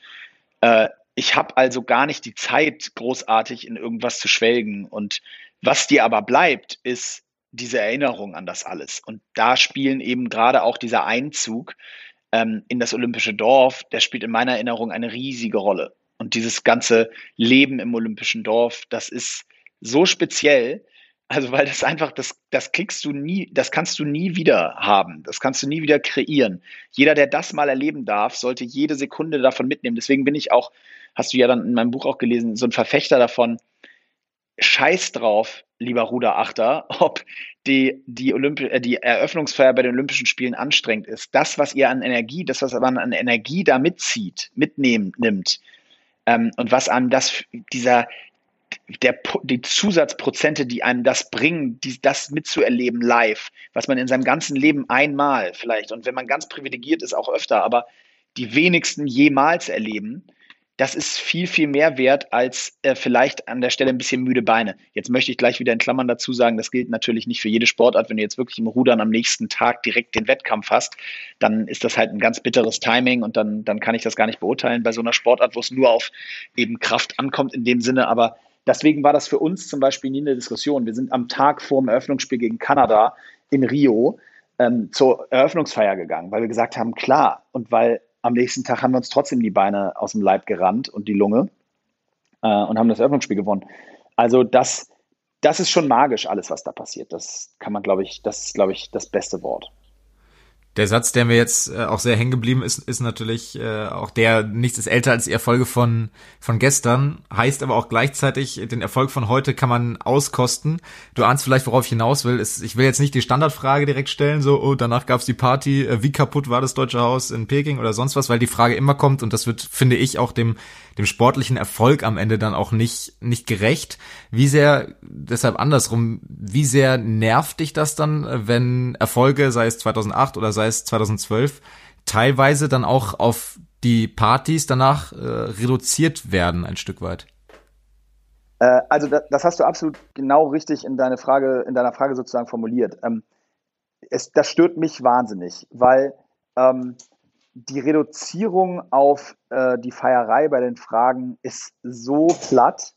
Äh, ich habe also gar nicht die Zeit, großartig in irgendwas zu schwelgen. Und was dir aber bleibt, ist diese Erinnerung an das alles. Und da spielen eben gerade auch dieser Einzug ähm, in das olympische Dorf, der spielt in meiner Erinnerung eine riesige Rolle. Und dieses ganze Leben im olympischen Dorf, das ist so speziell, also weil das einfach, das, das kriegst du nie, das kannst du nie wieder haben. Das kannst du nie wieder kreieren. Jeder, der das mal erleben darf, sollte jede Sekunde davon mitnehmen. Deswegen bin ich auch, hast du ja dann in meinem Buch auch gelesen, so ein Verfechter davon, scheiß drauf, lieber Ruderachter, ob die, die, Olympi äh, die Eröffnungsfeier bei den Olympischen Spielen anstrengend ist. Das, was ihr an Energie, das, was man an Energie da mitzieht, mitnehmen, nimmt, ähm, und was einem das, dieser, der, die Zusatzprozente, die einem das bringen, die, das mitzuerleben live, was man in seinem ganzen Leben einmal vielleicht, und wenn man ganz privilegiert ist, auch öfter, aber die wenigsten jemals erleben, das ist viel, viel mehr wert als äh, vielleicht an der Stelle ein bisschen müde Beine. Jetzt möchte ich gleich wieder in Klammern dazu sagen, das gilt natürlich nicht für jede Sportart. Wenn du jetzt wirklich im Rudern am nächsten Tag direkt den Wettkampf hast, dann ist das halt ein ganz bitteres Timing und dann, dann kann ich das gar nicht beurteilen bei so einer Sportart, wo es nur auf eben Kraft ankommt in dem Sinne. Aber deswegen war das für uns zum Beispiel nie eine Diskussion. Wir sind am Tag vor dem Eröffnungsspiel gegen Kanada in Rio ähm, zur Eröffnungsfeier gegangen, weil wir gesagt haben, klar, und weil am nächsten Tag haben wir uns trotzdem die Beine aus dem Leib gerannt und die Lunge äh, und haben das Eröffnungsspiel gewonnen. Also das, das ist schon magisch, alles, was da passiert. Das kann man, glaube ich, das ist, glaube ich, das beste Wort. Der Satz, der mir jetzt äh, auch sehr hängen geblieben ist, ist natürlich äh, auch der, nichts ist älter als die Erfolge von, von gestern, heißt aber auch gleichzeitig, den Erfolg von heute kann man auskosten. Du ahnst vielleicht, worauf ich hinaus will. Ist, ich will jetzt nicht die Standardfrage direkt stellen, so, oh, danach gab's die Party, äh, wie kaputt war das Deutsche Haus in Peking oder sonst was, weil die Frage immer kommt und das wird, finde ich, auch dem dem sportlichen Erfolg am Ende dann auch nicht, nicht gerecht. Wie sehr, deshalb andersrum, wie sehr nervt dich das dann, wenn Erfolge, sei es 2008 oder sei es 2012, teilweise dann auch auf die Partys danach äh, reduziert werden ein Stück weit? Äh, also das, hast du absolut genau richtig in deine Frage, in deiner Frage sozusagen formuliert. Ähm, es, das stört mich wahnsinnig, weil ähm, die Reduzierung auf äh, die Feierei bei den Fragen ist so platt,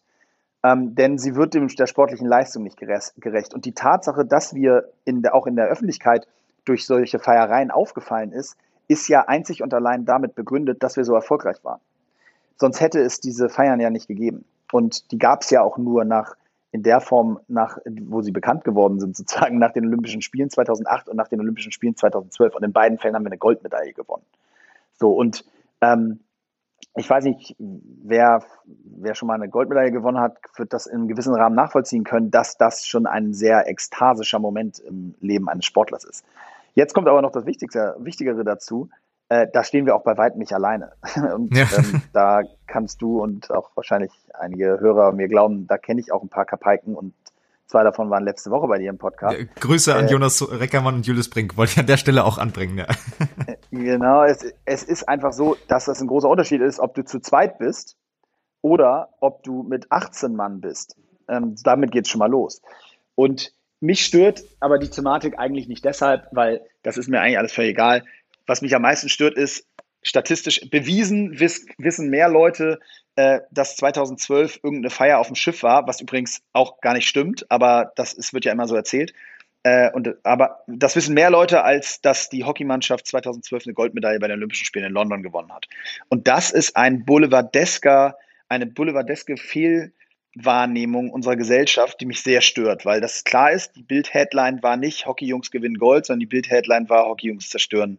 ähm, denn sie wird dem, der sportlichen Leistung nicht gerecht. Und die Tatsache, dass wir in der, auch in der Öffentlichkeit durch solche Feiereien aufgefallen ist, ist ja einzig und allein damit begründet, dass wir so erfolgreich waren. Sonst hätte es diese Feiern ja nicht gegeben. Und die gab es ja auch nur nach in der Form, nach, wo sie bekannt geworden sind, sozusagen nach den Olympischen Spielen 2008 und nach den Olympischen Spielen 2012. Und in beiden Fällen haben wir eine Goldmedaille gewonnen. So, und ähm, ich weiß nicht, wer, wer schon mal eine Goldmedaille gewonnen hat, wird das in einem gewissen Rahmen nachvollziehen können, dass das schon ein sehr ekstasischer Moment im Leben eines Sportlers ist. Jetzt kommt aber noch das Wichtigste, Wichtigere dazu. Äh, da stehen wir auch bei weitem nicht alleine. Und ja. ähm, da kannst du und auch wahrscheinlich einige Hörer mir glauben, da kenne ich auch ein paar Kapaiken und Zwei davon waren letzte Woche bei dir im Podcast. Ja, Grüße an äh, Jonas Reckermann und Julius Brink. Wollte ich an der Stelle auch anbringen. Ja. Genau, es, es ist einfach so, dass das ein großer Unterschied ist, ob du zu zweit bist oder ob du mit 18 Mann bist. Ähm, damit es schon mal los. Und mich stört aber die Thematik eigentlich nicht deshalb, weil das ist mir eigentlich alles völlig egal. Was mich am meisten stört, ist, statistisch bewiesen wiss, wissen mehr Leute, äh, dass 2012 irgendeine Feier auf dem Schiff war, was übrigens auch gar nicht stimmt, aber das ist, wird ja immer so erzählt. Äh, und, aber das wissen mehr Leute, als dass die Hockeymannschaft 2012 eine Goldmedaille bei den Olympischen Spielen in London gewonnen hat. Und das ist ein boulevardesker, eine boulevardeske Fehlwahrnehmung unserer Gesellschaft, die mich sehr stört, weil das klar ist, die Bild-Headline war nicht Hockeyjungs gewinnen Gold, sondern die Bild-Headline war Hockeyjungs zerstören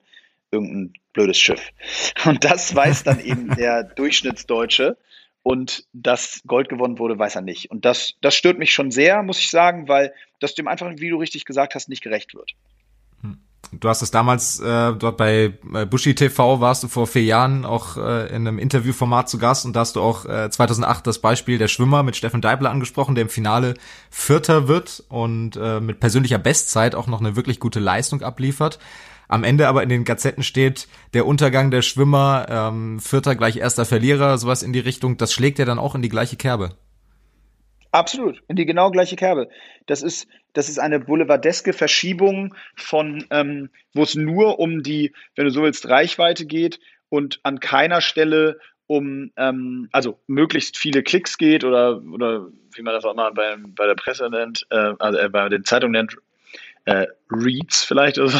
irgendein blödes Schiff. Und das weiß dann eben der Durchschnittsdeutsche. Und dass Gold gewonnen wurde, weiß er nicht. Und das, das stört mich schon sehr, muss ich sagen, weil das dem einfach, wie du richtig gesagt hast, nicht gerecht wird. Hm. Du hast es damals äh, dort bei Bushi TV warst du vor vier Jahren auch äh, in einem Interviewformat zu Gast und da hast du auch äh, 2008 das Beispiel der Schwimmer mit Steffen Deibler angesprochen, der im Finale Vierter wird und äh, mit persönlicher Bestzeit auch noch eine wirklich gute Leistung abliefert. Am Ende aber in den Gazetten steht, der Untergang der Schwimmer, ähm, Vierter gleich erster Verlierer, sowas in die Richtung. Das schlägt ja dann auch in die gleiche Kerbe. Absolut, in die genau gleiche Kerbe. Das ist, das ist eine boulevardeske Verschiebung von, ähm, wo es nur um die, wenn du so willst, Reichweite geht und an keiner Stelle um, ähm, also möglichst viele Klicks geht oder, oder wie man das auch mal bei, bei der Presse nennt, äh, also äh, bei den Zeitungen nennt, äh, Reads vielleicht oder so.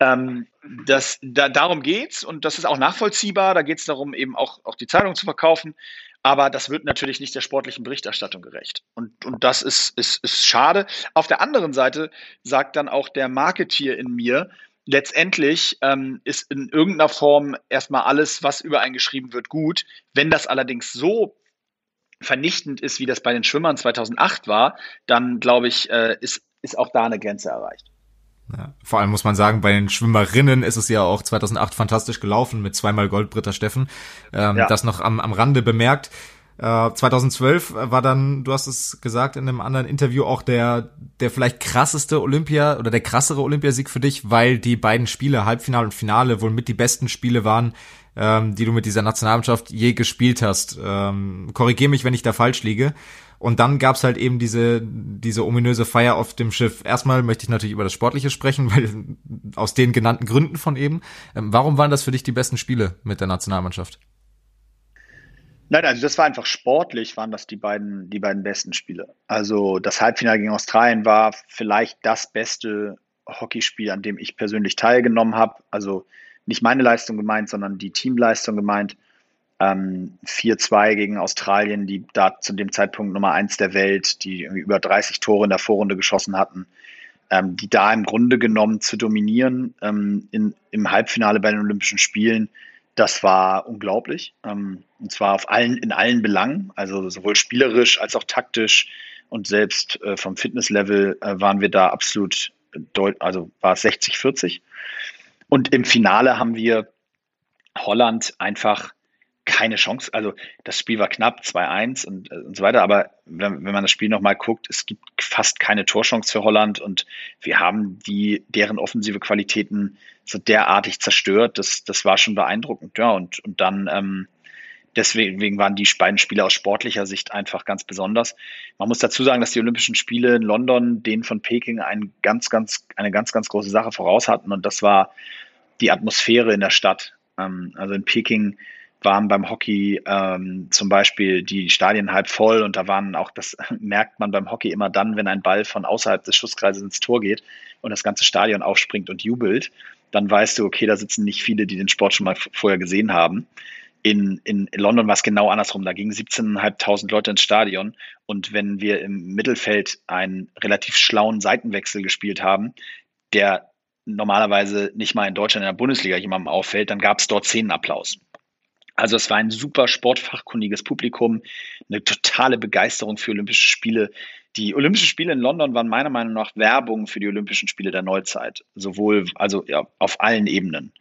Ähm, das, da, darum geht's und das ist auch nachvollziehbar. Da geht es darum, eben auch, auch die Zeitung zu verkaufen. Aber das wird natürlich nicht der sportlichen Berichterstattung gerecht. Und, und das ist, ist, ist schade. Auf der anderen Seite sagt dann auch der Marketier in mir, letztendlich ähm, ist in irgendeiner Form erstmal alles, was über einen geschrieben wird, gut. Wenn das allerdings so vernichtend ist, wie das bei den Schwimmern 2008 war, dann glaube ich, äh, ist ist auch da eine Grenze erreicht. Ja, vor allem muss man sagen, bei den Schwimmerinnen ist es ja auch 2008 fantastisch gelaufen mit zweimal Gold Britta Steffen. Ähm, ja. Das noch am, am Rande bemerkt. Äh, 2012 war dann, du hast es gesagt in einem anderen Interview, auch der, der vielleicht krasseste Olympia oder der krassere Olympiasieg für dich, weil die beiden Spiele, Halbfinale und Finale, wohl mit die besten Spiele waren, ähm, die du mit dieser Nationalmannschaft je gespielt hast. Ähm, Korrigier mich, wenn ich da falsch liege. Und dann gab's halt eben diese, diese ominöse Feier auf dem Schiff. Erstmal möchte ich natürlich über das Sportliche sprechen, weil aus den genannten Gründen von eben. Ähm, warum waren das für dich die besten Spiele mit der Nationalmannschaft? Nein, also das war einfach sportlich, waren das die beiden, die beiden besten Spiele. Also das Halbfinale gegen Australien war vielleicht das beste Hockeyspiel, an dem ich persönlich teilgenommen habe. Also nicht meine Leistung gemeint, sondern die Teamleistung gemeint. Ähm, 4-2 gegen Australien, die da zu dem Zeitpunkt Nummer 1 der Welt, die über 30 Tore in der Vorrunde geschossen hatten, ähm, die da im Grunde genommen zu dominieren ähm, in, im Halbfinale bei den Olympischen Spielen, das war unglaublich. Ähm, und zwar auf allen, in allen Belangen, also sowohl spielerisch als auch taktisch und selbst äh, vom Fitnesslevel äh, waren wir da absolut deut also war es 60-40. Und im Finale haben wir Holland einfach keine Chance. Also das Spiel war knapp, 2-1 und, äh, und so weiter. Aber wenn, wenn man das Spiel nochmal guckt, es gibt fast keine Torchance für Holland und wir haben die, deren offensive Qualitäten so derartig zerstört. Das, das war schon beeindruckend. Ja, und, und dann ähm, deswegen waren die beiden Spiele aus sportlicher Sicht einfach ganz besonders. Man muss dazu sagen, dass die Olympischen Spiele in London denen von Peking ein ganz, ganz, eine ganz, ganz große Sache voraus hatten und das war die Atmosphäre in der Stadt. Ähm, also in Peking waren beim Hockey ähm, zum Beispiel die Stadien halb voll und da waren auch, das merkt man beim Hockey immer dann, wenn ein Ball von außerhalb des Schusskreises ins Tor geht und das ganze Stadion aufspringt und jubelt, dann weißt du, okay, da sitzen nicht viele, die den Sport schon mal vorher gesehen haben. In, in, London war es genau andersrum. Da gingen 17.500 Leute ins Stadion. Und wenn wir im Mittelfeld einen relativ schlauen Seitenwechsel gespielt haben, der normalerweise nicht mal in Deutschland in der Bundesliga jemandem auffällt, dann gab es dort Szenenapplaus. Also es war ein super sportfachkundiges Publikum, eine totale Begeisterung für Olympische Spiele. Die Olympischen Spiele in London waren meiner Meinung nach Werbung für die Olympischen Spiele der Neuzeit, sowohl also ja, auf allen Ebenen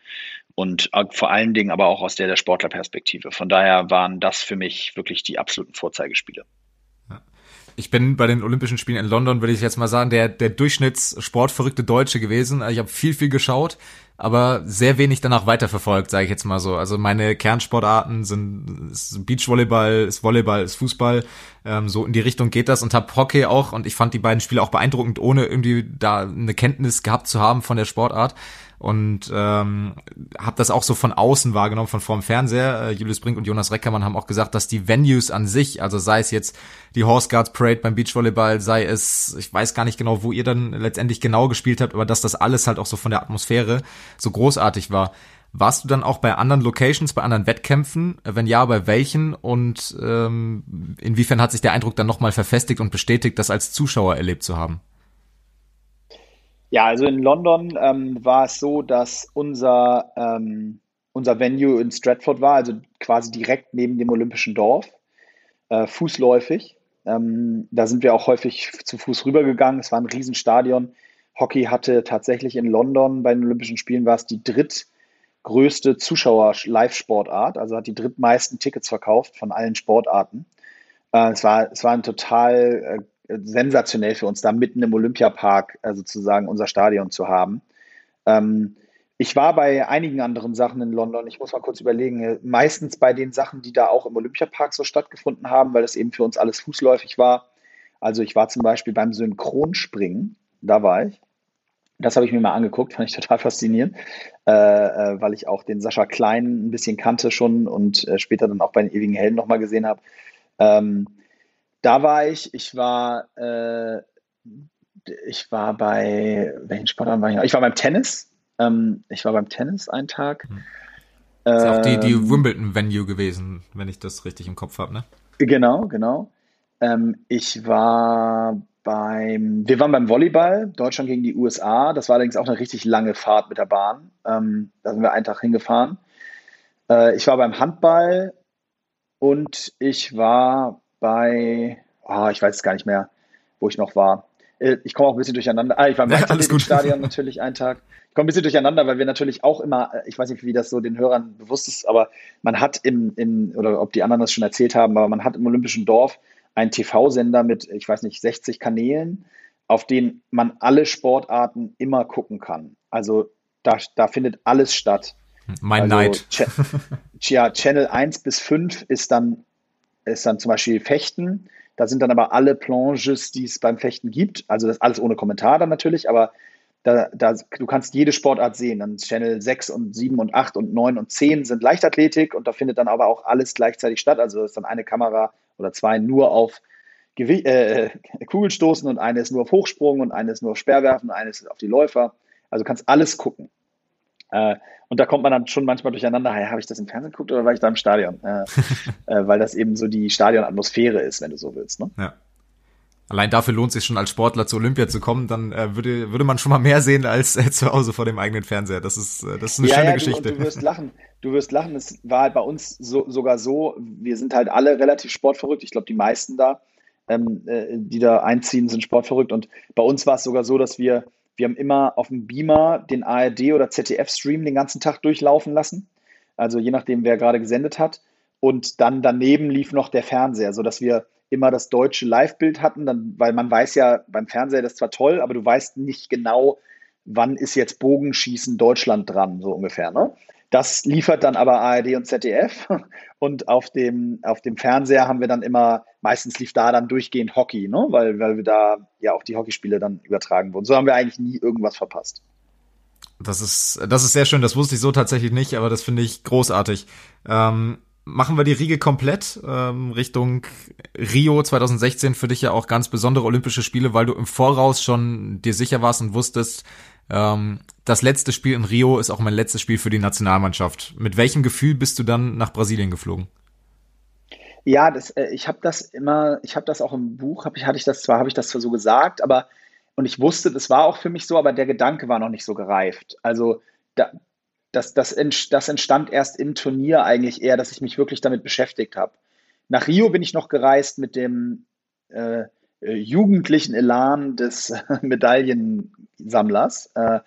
und äh, vor allen Dingen aber auch aus der der Sportlerperspektive. Von daher waren das für mich wirklich die absoluten Vorzeigespiele. Ich bin bei den Olympischen Spielen in London, würde ich jetzt mal sagen, der, der Durchschnittssportverrückte Deutsche gewesen. Ich habe viel, viel geschaut, aber sehr wenig danach weiterverfolgt, sage ich jetzt mal so. Also meine Kernsportarten sind Beachvolleyball, ist Volleyball, ist Fußball. Ähm, so in die Richtung geht das und habe Hockey auch und ich fand die beiden Spiele auch beeindruckend, ohne irgendwie da eine Kenntnis gehabt zu haben von der Sportart und ähm, habe das auch so von außen wahrgenommen, von vorm Fernseher. Äh, Julius Brink und Jonas Reckermann haben auch gesagt, dass die Venues an sich, also sei es jetzt die Horse Guards Parade beim Beachvolleyball, sei es, ich weiß gar nicht genau, wo ihr dann letztendlich genau gespielt habt, aber dass das alles halt auch so von der Atmosphäre so großartig war. Warst du dann auch bei anderen Locations, bei anderen Wettkämpfen? Wenn ja, bei welchen? Und ähm, inwiefern hat sich der Eindruck dann nochmal verfestigt und bestätigt, das als Zuschauer erlebt zu haben? Ja, also in London ähm, war es so, dass unser, ähm, unser Venue in Stratford war, also quasi direkt neben dem Olympischen Dorf, äh, fußläufig. Ähm, da sind wir auch häufig zu Fuß rübergegangen. Es war ein Riesenstadion. Hockey hatte tatsächlich in London bei den Olympischen Spielen war es die drittgrößte Zuschauer-Live-Sportart, also hat die drittmeisten Tickets verkauft von allen Sportarten. Äh, es, war, es war ein total äh, sensationell für uns, da mitten im Olympiapark äh, sozusagen unser Stadion zu haben. Ähm, ich war bei einigen anderen Sachen in London, ich muss mal kurz überlegen, äh, meistens bei den Sachen, die da auch im Olympiapark so stattgefunden haben, weil das eben für uns alles fußläufig war. Also ich war zum Beispiel beim Synchronspringen, da war ich. Das habe ich mir mal angeguckt, fand ich total faszinierend, äh, äh, weil ich auch den Sascha Klein ein bisschen kannte schon und äh, später dann auch bei den ewigen Helden nochmal gesehen habe. Ähm, da war ich, ich war, äh, ich war bei, welchen Sportarten war ich noch? Ich war beim Tennis. Ähm, ich war beim Tennis einen Tag. Hm. Ist ähm, auch die, die ähm, Wimbledon-Venue gewesen, wenn ich das richtig im Kopf habe, ne? Genau, genau. Ähm, ich war beim, wir waren beim Volleyball, Deutschland gegen die USA. Das war allerdings auch eine richtig lange Fahrt mit der Bahn. Ähm, da sind wir einen Tag hingefahren. Äh, ich war beim Handball und ich war bei, oh, ich weiß es gar nicht mehr, wo ich noch war. Äh, ich komme auch ein bisschen durcheinander. Ah, ich war im ja, Stadion natürlich einen Tag. Ich komme ein bisschen durcheinander, weil wir natürlich auch immer, äh, ich weiß nicht, wie das so den Hörern bewusst ist, aber man hat im, im oder ob die anderen das schon erzählt haben, aber man hat im Olympischen Dorf einen TV-Sender mit, ich weiß nicht, 60 Kanälen, auf denen man alle Sportarten immer gucken kann. Also da, da findet alles statt. Mein also, Neid. Ch ja, Channel 1 bis 5 ist dann ist dann zum Beispiel Fechten. Da sind dann aber alle Planches, die es beim Fechten gibt. Also das alles ohne Kommentar dann natürlich, aber Da, da, du kannst jede Sportart sehen. Dann Channel 6 und 7 und 8 und 9 und 10 sind Leichtathletik und da findet dann aber auch alles gleichzeitig statt. Also ist dann eine Kamera oder zwei nur auf Gewicht, äh, Kugelstoßen und eine ist nur auf Hochsprung und eine ist nur auf Sperrwerfen und eine ist auf die Läufer. Also kannst alles gucken. Äh, und da kommt man dann schon manchmal durcheinander, hey, habe ich das im Fernsehen geguckt oder war ich da im Stadion? Äh, äh, weil das eben so die Stadionatmosphäre ist, wenn du so willst. Ne? Ja. Allein dafür lohnt es sich schon als Sportler zu Olympia zu kommen, dann äh, würde, würde man schon mal mehr sehen als äh, zu Hause vor dem eigenen Fernseher. Das ist, äh, das ist eine ja, schöne ja, Geschichte. Du, du wirst lachen. Du wirst lachen. Es war halt bei uns so, sogar so, wir sind halt alle relativ sportverrückt. Ich glaube, die meisten da, ähm, äh, die da einziehen, sind sportverrückt. Und bei uns war es sogar so, dass wir wir haben immer auf dem Beamer den ARD oder ZDF-Stream den ganzen Tag durchlaufen lassen. Also je nachdem, wer gerade gesendet hat. Und dann daneben lief noch der Fernseher, sodass wir immer das deutsche Live-Bild hatten, dann, weil man weiß ja beim Fernseher, das ist zwar toll, aber du weißt nicht genau, wann ist jetzt Bogenschießen Deutschland dran, so ungefähr. Ne? Das liefert dann aber ARD und ZDF und auf dem, auf dem Fernseher haben wir dann immer, meistens lief da dann durchgehend Hockey, ne? weil, weil wir da ja auch die Hockeyspiele dann übertragen wurden. So haben wir eigentlich nie irgendwas verpasst. Das ist, das ist sehr schön, das wusste ich so tatsächlich nicht, aber das finde ich großartig. Ähm, machen wir die Riege komplett ähm, Richtung Rio 2016 für dich ja auch ganz besondere Olympische Spiele, weil du im Voraus schon dir sicher warst und wusstest, ähm, das letzte Spiel in Rio ist auch mein letztes Spiel für die Nationalmannschaft. Mit welchem Gefühl bist du dann nach Brasilien geflogen? Ja, das, äh, ich habe das immer, ich habe das auch im Buch, hab ich, hatte ich das zwar, habe ich das zwar so gesagt, aber und ich wusste, das war auch für mich so, aber der Gedanke war noch nicht so gereift. Also da, das, das, das entstand erst im Turnier eigentlich eher, dass ich mich wirklich damit beschäftigt habe. Nach Rio bin ich noch gereist mit dem äh, äh, jugendlichen Elan des Medaillensammlers, äh,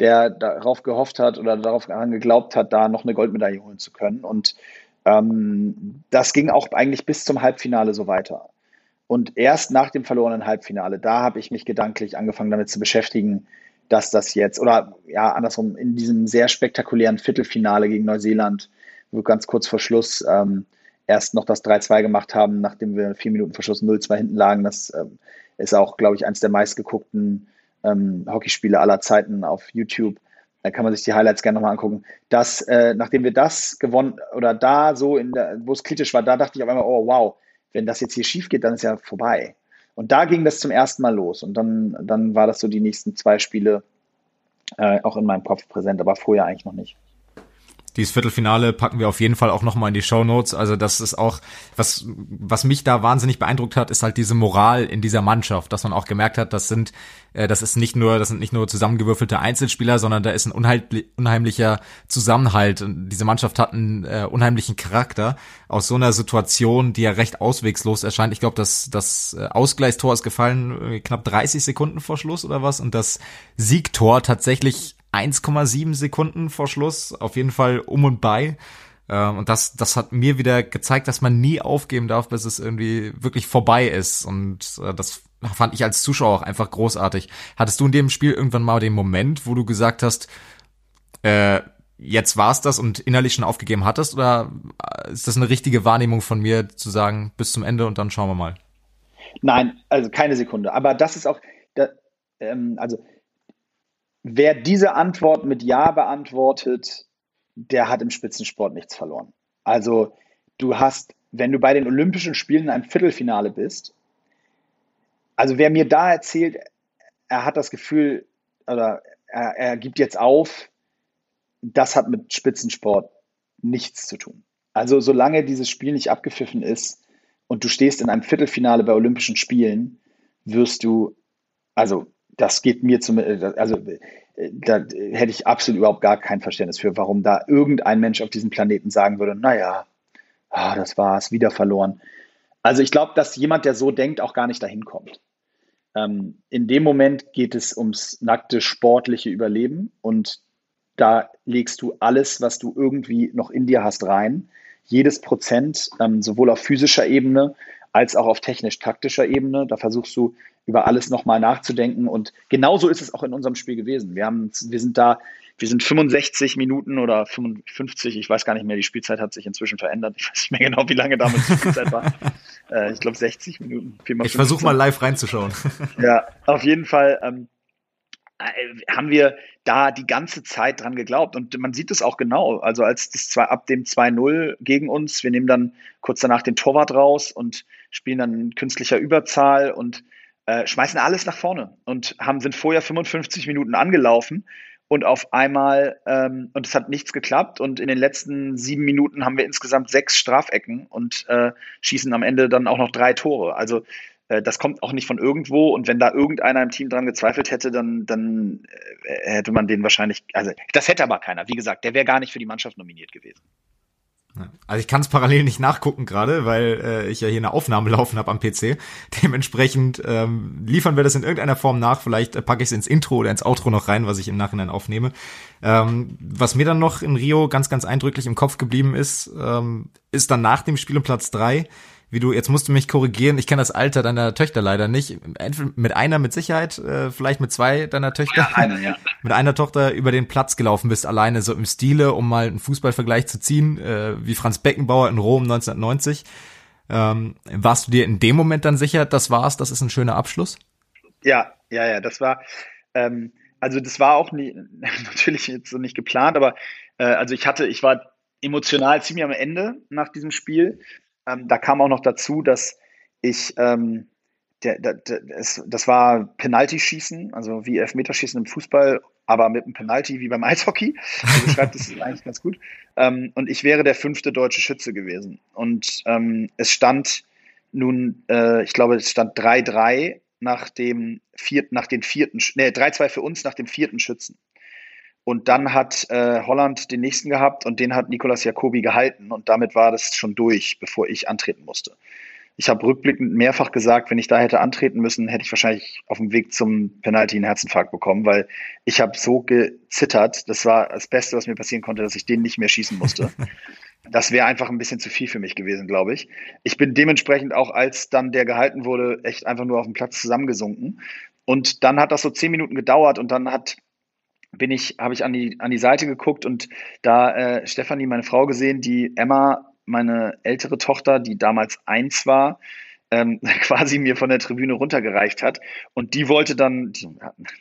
der darauf gehofft hat oder darauf geglaubt hat, da noch eine Goldmedaille holen zu können. Und ähm, das ging auch eigentlich bis zum Halbfinale so weiter. Und erst nach dem verlorenen Halbfinale, da habe ich mich gedanklich angefangen damit zu beschäftigen, dass das jetzt, oder ja, andersrum, in diesem sehr spektakulären Viertelfinale gegen Neuseeland, wo ganz kurz vor Schluss ähm, erst noch das 3-2 gemacht haben, nachdem wir vier Minuten Verschluss 0-2 hinten lagen. Das ähm, ist auch, glaube ich, eines der meistgeguckten ähm, Hockeyspiele aller Zeiten auf YouTube. Da kann man sich die Highlights gerne nochmal angucken. Das, äh, nachdem wir das gewonnen oder da so in der, wo es kritisch war, da dachte ich auf einmal, oh wow, wenn das jetzt hier schief geht, dann ist ja vorbei. Und da ging das zum ersten Mal los. Und dann, dann war das so die nächsten zwei Spiele äh, auch in meinem Kopf präsent, aber vorher eigentlich noch nicht. Dieses Viertelfinale packen wir auf jeden Fall auch nochmal in die Show Notes. Also das ist auch, was, was mich da wahnsinnig beeindruckt hat, ist halt diese Moral in dieser Mannschaft, dass man auch gemerkt hat, das sind, äh, das ist nicht nur, das sind nicht nur zusammengewürfelte Einzelspieler, sondern da ist ein unheimlicher Zusammenhalt. Und diese Mannschaft hat einen äh, unheimlichen Charakter aus so einer Situation, die ja recht auswegslos erscheint. Ich glaube, das, das äh, Ausgleichstor ist gefallen äh, knapp 30 Sekunden vor Schluss oder was und das Siegtor tatsächlich 1,7 Sekunden vor Schluss, auf jeden Fall um und bei. Ähm, und das, das hat mir wieder gezeigt, dass man nie aufgeben darf, bis es irgendwie wirklich vorbei ist. Und äh, das fand ich als Zuschauer auch einfach großartig. Hattest du in dem Spiel irgendwann mal den Moment, wo du gesagt hast, äh, jetzt war's das und innerlich schon aufgegeben hattest? Oder äh, ist das eine richtige Wahrnehmung von mir, zu sagen, bis zum Ende und dann schauen wir mal? Nein, also keine Sekunde. Aber das ist auch, da, ähm, also Wer diese Antwort mit Ja beantwortet, der hat im Spitzensport nichts verloren. Also du hast, wenn du bei den Olympischen Spielen in einem Viertelfinale bist, also wer mir da erzählt, er hat das Gefühl oder er, er gibt jetzt auf, das hat mit Spitzensport nichts zu tun. Also solange dieses Spiel nicht abgepfiffen ist und du stehst in einem Viertelfinale bei Olympischen Spielen, wirst du, also das geht mir zum, also da hätte ich absolut überhaupt gar kein Verständnis für, warum da irgendein Mensch auf diesem Planeten sagen würde, naja, ah, das war's, wieder verloren. Also ich glaube, dass jemand, der so denkt, auch gar nicht dahin kommt. Ähm, in dem Moment geht es ums nackte sportliche Überleben und da legst du alles, was du irgendwie noch in dir hast, rein. Jedes Prozent, ähm, sowohl auf physischer Ebene als auch auf technisch-taktischer Ebene. Da versuchst du über alles nochmal nachzudenken. Und genauso ist es auch in unserem Spiel gewesen. Wir, haben, wir sind da, wir sind 65 Minuten oder 55, ich weiß gar nicht mehr, die Spielzeit hat sich inzwischen verändert. Ich weiß nicht mehr genau, wie lange damals die Spielzeit war. äh, ich glaube 60 Minuten. Ich versuche mal live reinzuschauen. ja, auf jeden Fall. Ähm, äh, haben wir da die ganze Zeit dran geglaubt. Und man sieht es auch genau. Also als das zwei, ab dem 2-0 gegen uns, wir nehmen dann kurz danach den Torwart raus und spielen dann in künstlicher Überzahl und äh, schmeißen alles nach vorne und haben, sind vorher 55 Minuten angelaufen und auf einmal, ähm, und es hat nichts geklappt und in den letzten sieben Minuten haben wir insgesamt sechs Strafecken und äh, schießen am Ende dann auch noch drei Tore. Also äh, das kommt auch nicht von irgendwo und wenn da irgendeiner im Team dran gezweifelt hätte, dann, dann äh, hätte man den wahrscheinlich, also das hätte aber keiner. Wie gesagt, der wäre gar nicht für die Mannschaft nominiert gewesen. Also ich kann es parallel nicht nachgucken gerade, weil äh, ich ja hier eine Aufnahme laufen habe am PC. Dementsprechend ähm, liefern wir das in irgendeiner Form nach. Vielleicht äh, packe ich es ins Intro oder ins Outro noch rein, was ich im Nachhinein aufnehme. Ähm, was mir dann noch in Rio ganz, ganz eindrücklich im Kopf geblieben ist, ähm, ist dann nach dem Spiel um Platz drei wie du, jetzt musst du mich korrigieren, ich kenne das Alter deiner Töchter leider nicht. Mit einer mit Sicherheit, äh, vielleicht mit zwei deiner Töchter. Ja, eine, ja. Mit einer Tochter über den Platz gelaufen bist, alleine so im Stile, um mal einen Fußballvergleich zu ziehen, äh, wie Franz Beckenbauer in Rom 1990. Ähm, warst du dir in dem Moment dann sicher, das war's, das ist ein schöner Abschluss? Ja, ja, ja, das war, ähm, also das war auch nie, natürlich jetzt so nicht geplant, aber äh, also ich hatte, ich war emotional ziemlich am Ende nach diesem Spiel. Ähm, da kam auch noch dazu, dass ich, ähm, der, der, der, das, das war Penalty-Schießen, also wie Elfmeterschießen im Fußball, aber mit einem Penalty wie beim Eishockey. Also schreibt das eigentlich ganz gut. Ähm, und ich wäre der fünfte deutsche Schütze gewesen. Und ähm, es stand nun, äh, ich glaube, es stand 3-3 nach dem vierten, nach den vierten, nee, 3-2 für uns nach dem vierten Schützen. Und dann hat äh, Holland den nächsten gehabt und den hat Nicolas Jacobi gehalten und damit war das schon durch, bevor ich antreten musste. Ich habe rückblickend mehrfach gesagt, wenn ich da hätte antreten müssen, hätte ich wahrscheinlich auf dem Weg zum Penalty einen Herzinfarkt bekommen, weil ich habe so gezittert. Das war das Beste, was mir passieren konnte, dass ich den nicht mehr schießen musste. Das wäre einfach ein bisschen zu viel für mich gewesen, glaube ich. Ich bin dementsprechend auch, als dann der gehalten wurde, echt einfach nur auf dem Platz zusammengesunken. Und dann hat das so zehn Minuten gedauert und dann hat bin ich, habe ich an die, an die Seite geguckt und da äh, Stefanie, meine Frau, gesehen, die Emma, meine ältere Tochter, die damals eins war, ähm, quasi mir von der Tribüne runtergereicht hat. Und die wollte dann, die,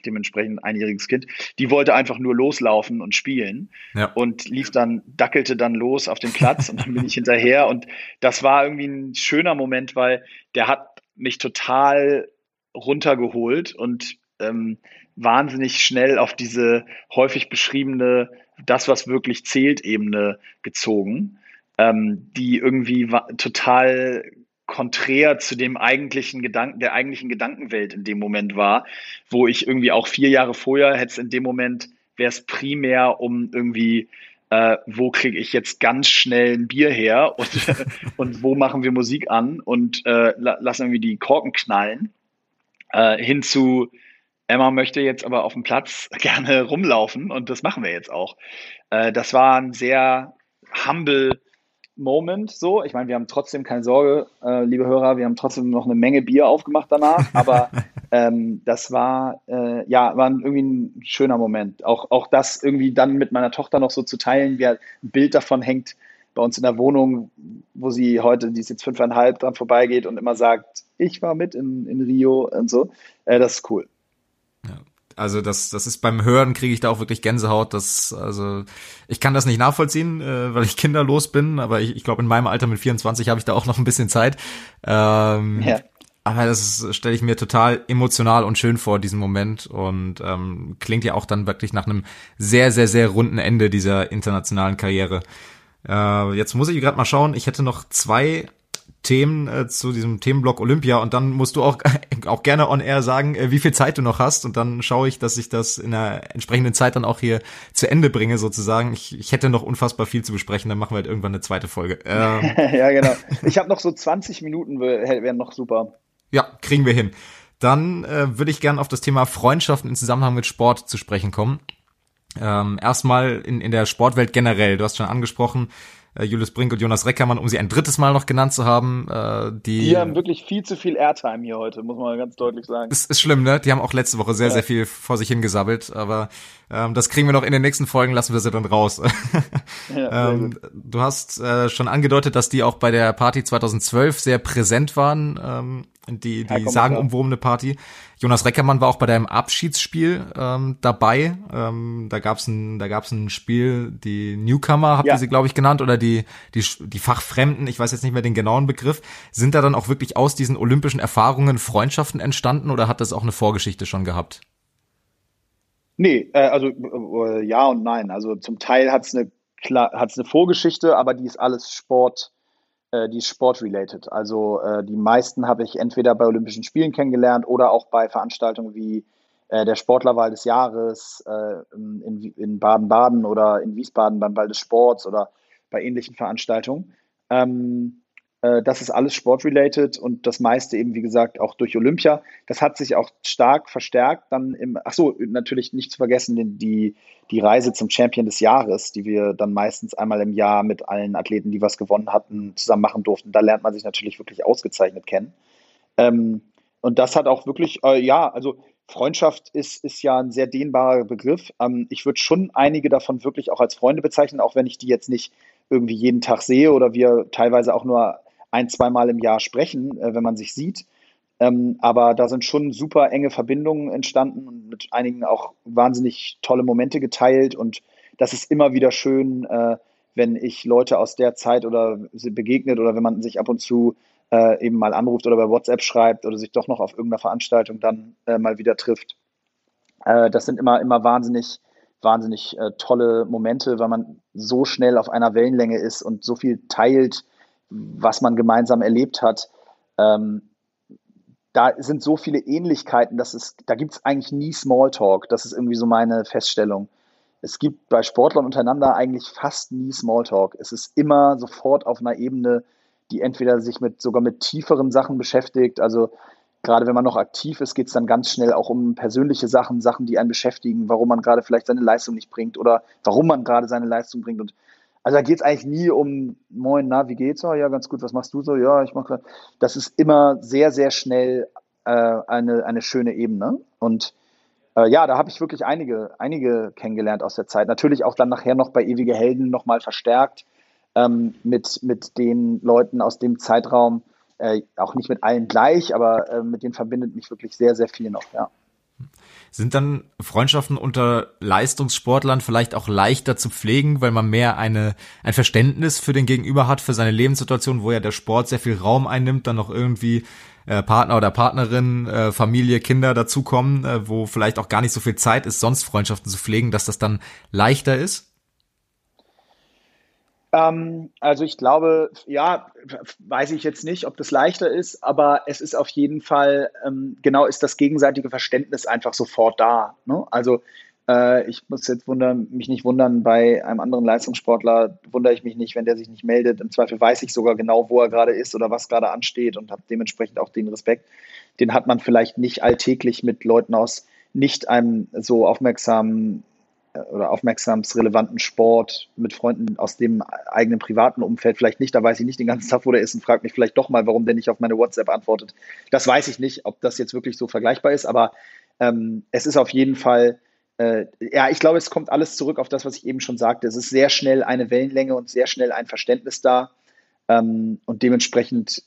dementsprechend ein einjähriges Kind, die wollte einfach nur loslaufen und spielen ja. und lief dann, dackelte dann los auf den Platz und dann bin ich hinterher. Und das war irgendwie ein schöner Moment, weil der hat mich total runtergeholt und ähm, wahnsinnig schnell auf diese häufig beschriebene, das, was wirklich zählt, Ebene gezogen, ähm, die irgendwie total konträr zu dem eigentlichen Gedanken, der eigentlichen Gedankenwelt in dem Moment war, wo ich irgendwie auch vier Jahre vorher hätte es in dem Moment, wäre es primär um irgendwie äh, wo kriege ich jetzt ganz schnell ein Bier her und, und wo machen wir Musik an und äh, lassen irgendwie die Korken knallen, äh, hin zu Emma möchte jetzt aber auf dem Platz gerne rumlaufen und das machen wir jetzt auch. Äh, das war ein sehr humble Moment so. Ich meine, wir haben trotzdem keine Sorge, äh, liebe Hörer, wir haben trotzdem noch eine Menge Bier aufgemacht danach, aber ähm, das war äh, ja war irgendwie ein schöner Moment. Auch, auch das irgendwie dann mit meiner Tochter noch so zu teilen, wie ein Bild davon hängt bei uns in der Wohnung, wo sie heute, die ist jetzt fünfeinhalb, dran vorbeigeht und immer sagt, ich war mit in, in Rio und so. Äh, das ist cool. Also das, das ist beim Hören kriege ich da auch wirklich Gänsehaut. Das, also ich kann das nicht nachvollziehen, äh, weil ich kinderlos bin, aber ich, ich glaube in meinem Alter mit 24 habe ich da auch noch ein bisschen Zeit. Ähm, ja. Aber das stelle ich mir total emotional und schön vor, diesen Moment. Und ähm, klingt ja auch dann wirklich nach einem sehr, sehr, sehr runden Ende dieser internationalen Karriere. Äh, jetzt muss ich gerade mal schauen. Ich hätte noch zwei Themen äh, zu diesem Themenblock Olympia und dann musst du auch, auch gerne on air sagen, äh, wie viel Zeit du noch hast und dann schaue ich, dass ich das in der entsprechenden Zeit dann auch hier zu Ende bringe sozusagen. Ich, ich hätte noch unfassbar viel zu besprechen, dann machen wir halt irgendwann eine zweite Folge. Ähm, ja, genau. Ich habe noch so 20 Minuten, wären noch super. Ja, kriegen wir hin. Dann äh, würde ich gerne auf das Thema Freundschaften im Zusammenhang mit Sport zu sprechen kommen. Ähm, erstmal in, in der Sportwelt generell. Du hast schon angesprochen, Julius Brink und Jonas Reckermann, um sie ein drittes Mal noch genannt zu haben. Äh, die, die haben wirklich viel zu viel Airtime hier heute, muss man ganz deutlich sagen. Ist, ist schlimm, ne? Die haben auch letzte Woche sehr, ja. sehr viel vor sich hingesabbelt, aber ähm, das kriegen wir noch in den nächsten Folgen, lassen wir sie dann raus. ja, ähm, du hast äh, schon angedeutet, dass die auch bei der Party 2012 sehr präsent waren. Ähm, die, die sagenumwobene Party. Jonas Reckermann war auch bei deinem Abschiedsspiel ähm, dabei. Ähm, da gab's ein, da gab's ein Spiel, die Newcomer habt ja. ihr sie, glaube ich, genannt, oder die, die, die Fachfremden, ich weiß jetzt nicht mehr den genauen Begriff. Sind da dann auch wirklich aus diesen olympischen Erfahrungen Freundschaften entstanden oder hat das auch eine Vorgeschichte schon gehabt? Nee, äh, also äh, ja und nein. Also zum Teil hat's eine hat's eine Vorgeschichte, aber die ist alles Sport äh, die ist sportrelated. Also äh, die meisten habe ich entweder bei Olympischen Spielen kennengelernt oder auch bei Veranstaltungen wie äh, der Sportlerwahl des Jahres äh, in Baden-Baden oder in Wiesbaden beim Ball des Sports oder bei ähnlichen Veranstaltungen. Ähm, äh, das ist alles sportrelated und das meiste eben, wie gesagt, auch durch Olympia. Das hat sich auch stark verstärkt. Dann im, ach so, natürlich nicht zu vergessen, die, die Reise zum Champion des Jahres, die wir dann meistens einmal im Jahr mit allen Athleten, die was gewonnen hatten, zusammen machen durften. Da lernt man sich natürlich wirklich ausgezeichnet kennen. Ähm, und das hat auch wirklich, äh, ja, also Freundschaft ist, ist ja ein sehr dehnbarer Begriff. Ähm, ich würde schon einige davon wirklich auch als Freunde bezeichnen, auch wenn ich die jetzt nicht irgendwie jeden Tag sehe oder wir teilweise auch nur ein, zweimal im Jahr sprechen, äh, wenn man sich sieht. Ähm, aber da sind schon super enge Verbindungen entstanden und mit einigen auch wahnsinnig tolle Momente geteilt. Und das ist immer wieder schön, äh, wenn ich Leute aus der Zeit oder begegnet oder wenn man sich ab und zu äh, eben mal anruft oder bei WhatsApp schreibt oder sich doch noch auf irgendeiner Veranstaltung dann äh, mal wieder trifft. Äh, das sind immer, immer wahnsinnig, wahnsinnig äh, tolle Momente, weil man so schnell auf einer Wellenlänge ist und so viel teilt was man gemeinsam erlebt hat. Ähm, da sind so viele Ähnlichkeiten, dass es, da gibt es eigentlich nie Smalltalk. Das ist irgendwie so meine Feststellung. Es gibt bei Sportlern untereinander eigentlich fast nie Smalltalk. Es ist immer sofort auf einer Ebene, die entweder sich mit sogar mit tieferen Sachen beschäftigt. Also gerade wenn man noch aktiv ist, geht es dann ganz schnell auch um persönliche Sachen, Sachen, die einen beschäftigen, warum man gerade vielleicht seine Leistung nicht bringt oder warum man gerade seine Leistung bringt. Und also da geht es eigentlich nie um, moin, na, wie geht's? Oh, ja, ganz gut, was machst du so? Ja, ich mache. Das ist immer sehr, sehr schnell äh, eine, eine schöne Ebene. Und äh, ja, da habe ich wirklich einige, einige kennengelernt aus der Zeit. Natürlich auch dann nachher noch bei Ewige Helden nochmal verstärkt ähm, mit, mit den Leuten aus dem Zeitraum. Äh, auch nicht mit allen gleich, aber äh, mit denen verbindet mich wirklich sehr, sehr viel noch, ja. Sind dann Freundschaften unter Leistungssportlern vielleicht auch leichter zu pflegen, weil man mehr eine, ein Verständnis für den Gegenüber hat, für seine Lebenssituation, wo ja der Sport sehr viel Raum einnimmt, dann noch irgendwie äh, Partner oder Partnerin, äh, Familie, Kinder dazukommen, äh, wo vielleicht auch gar nicht so viel Zeit ist, sonst Freundschaften zu pflegen, dass das dann leichter ist? Ähm, also ich glaube, ja, weiß ich jetzt nicht, ob das leichter ist, aber es ist auf jeden Fall, ähm, genau ist das gegenseitige Verständnis einfach sofort da. Ne? Also äh, ich muss jetzt wundern, mich nicht wundern, bei einem anderen Leistungssportler wundere ich mich nicht, wenn der sich nicht meldet. Im Zweifel weiß ich sogar genau, wo er gerade ist oder was gerade ansteht und habe dementsprechend auch den Respekt. Den hat man vielleicht nicht alltäglich mit Leuten aus nicht einem so aufmerksamen oder aufmerksamsrelevanten Sport mit Freunden aus dem eigenen privaten Umfeld vielleicht nicht. Da weiß ich nicht den ganzen Tag, wo der ist und fragt mich vielleicht doch mal, warum der nicht auf meine WhatsApp antwortet. Das weiß ich nicht, ob das jetzt wirklich so vergleichbar ist, aber ähm, es ist auf jeden Fall, äh, ja, ich glaube, es kommt alles zurück auf das, was ich eben schon sagte. Es ist sehr schnell eine Wellenlänge und sehr schnell ein Verständnis da. Ähm, und dementsprechend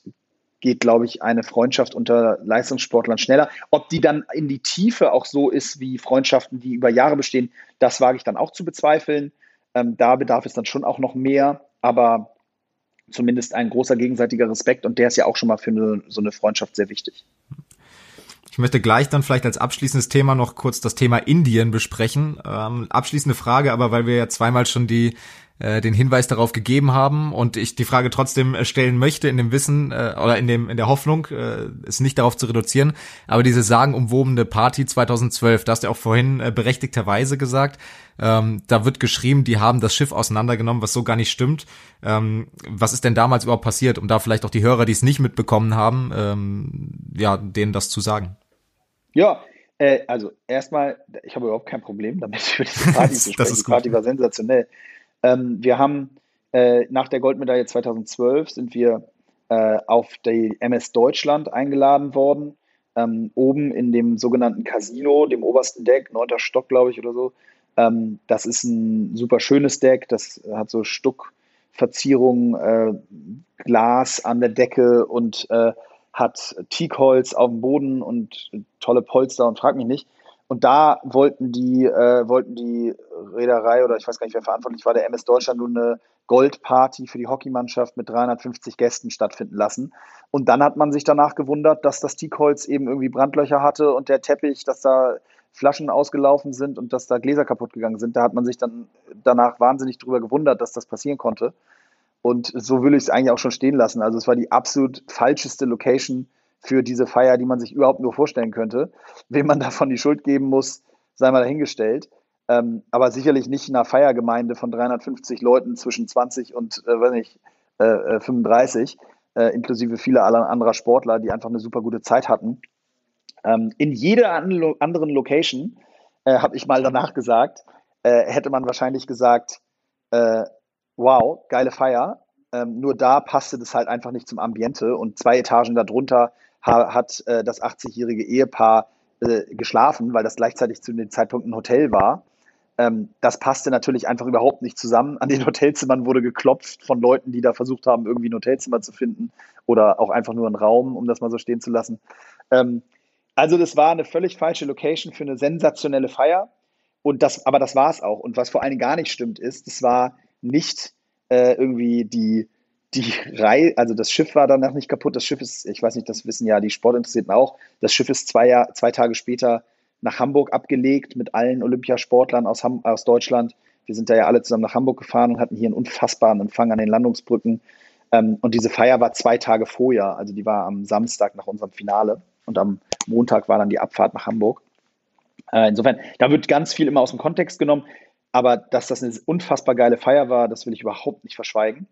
geht, glaube ich, eine Freundschaft unter Leistungssportlern schneller. Ob die dann in die Tiefe auch so ist wie Freundschaften, die über Jahre bestehen, das wage ich dann auch zu bezweifeln. Ähm, da bedarf es dann schon auch noch mehr, aber zumindest ein großer gegenseitiger Respekt und der ist ja auch schon mal für eine, so eine Freundschaft sehr wichtig. Ich möchte gleich dann vielleicht als abschließendes Thema noch kurz das Thema Indien besprechen. Ähm, abschließende Frage, aber weil wir ja zweimal schon die äh, den Hinweis darauf gegeben haben und ich die Frage trotzdem äh, stellen möchte in dem Wissen äh, oder in dem in der Hoffnung, äh, es nicht darauf zu reduzieren, aber diese sagenumwobene Party 2012, da hast du auch vorhin äh, berechtigterweise gesagt, ähm, da wird geschrieben, die haben das Schiff auseinandergenommen, was so gar nicht stimmt. Ähm, was ist denn damals überhaupt passiert, um da vielleicht auch die Hörer, die es nicht mitbekommen haben, ähm, ja, denen das zu sagen? Ja, äh, also erstmal, ich habe überhaupt kein Problem damit, für diese Party zu sprechen. Die Party war sensationell. Ähm, wir haben äh, nach der Goldmedaille 2012 sind wir äh, auf die MS Deutschland eingeladen worden. Ähm, oben in dem sogenannten Casino, dem obersten Deck, neunter Stock, glaube ich, oder so. Ähm, das ist ein super schönes Deck, das hat so Stuckverzierungen, äh, Glas an der Decke und äh, hat Teakholz auf dem Boden und tolle Polster und frag mich nicht. Und da wollten die, äh, wollten die Reederei oder ich weiß gar nicht, wer verantwortlich war, der MS Deutschland nun eine Goldparty für die Hockeymannschaft mit 350 Gästen stattfinden lassen. Und dann hat man sich danach gewundert, dass das Teakholz eben irgendwie Brandlöcher hatte und der Teppich, dass da Flaschen ausgelaufen sind und dass da Gläser kaputt gegangen sind. Da hat man sich dann danach wahnsinnig drüber gewundert, dass das passieren konnte. Und so will ich es eigentlich auch schon stehen lassen. Also es war die absolut falscheste Location für diese Feier, die man sich überhaupt nur vorstellen könnte. Wem man davon die Schuld geben muss, sei mal dahingestellt. Ähm, aber sicherlich nicht in einer Feiergemeinde von 350 Leuten zwischen 20 und äh, weiß nicht, äh, 35, äh, äh, inklusive vieler anderer Sportler, die einfach eine super gute Zeit hatten. Ähm, in jeder anderen Location, äh, habe ich mal danach gesagt, äh, hätte man wahrscheinlich gesagt, wow, geile Feier. Ähm, nur da passte das halt einfach nicht zum Ambiente und zwei Etagen darunter hat äh, das 80-jährige Ehepaar äh, geschlafen, weil das gleichzeitig zu dem Zeitpunkt ein Hotel war. Ähm, das passte natürlich einfach überhaupt nicht zusammen. An den Hotelzimmern wurde geklopft von Leuten, die da versucht haben, irgendwie ein Hotelzimmer zu finden oder auch einfach nur einen Raum, um das mal so stehen zu lassen. Ähm, also das war eine völlig falsche Location für eine sensationelle Feier. Und das, aber das war es auch. Und was vor Dingen gar nicht stimmt, ist, das war nicht äh, irgendwie die, die Reihe, also das Schiff war danach nicht kaputt. Das Schiff ist, ich weiß nicht, das wissen ja die Sportinteressierten auch, das Schiff ist zwei, Jahr, zwei Tage später nach Hamburg abgelegt mit allen Olympiasportlern aus, Ham aus Deutschland. Wir sind da ja alle zusammen nach Hamburg gefahren und hatten hier einen unfassbaren Empfang an den Landungsbrücken. Ähm, und diese Feier war zwei Tage vorher, also die war am Samstag nach unserem Finale und am Montag war dann die Abfahrt nach Hamburg. Äh, insofern, da wird ganz viel immer aus dem Kontext genommen. Aber dass das eine unfassbar geile Feier war, das will ich überhaupt nicht verschweigen.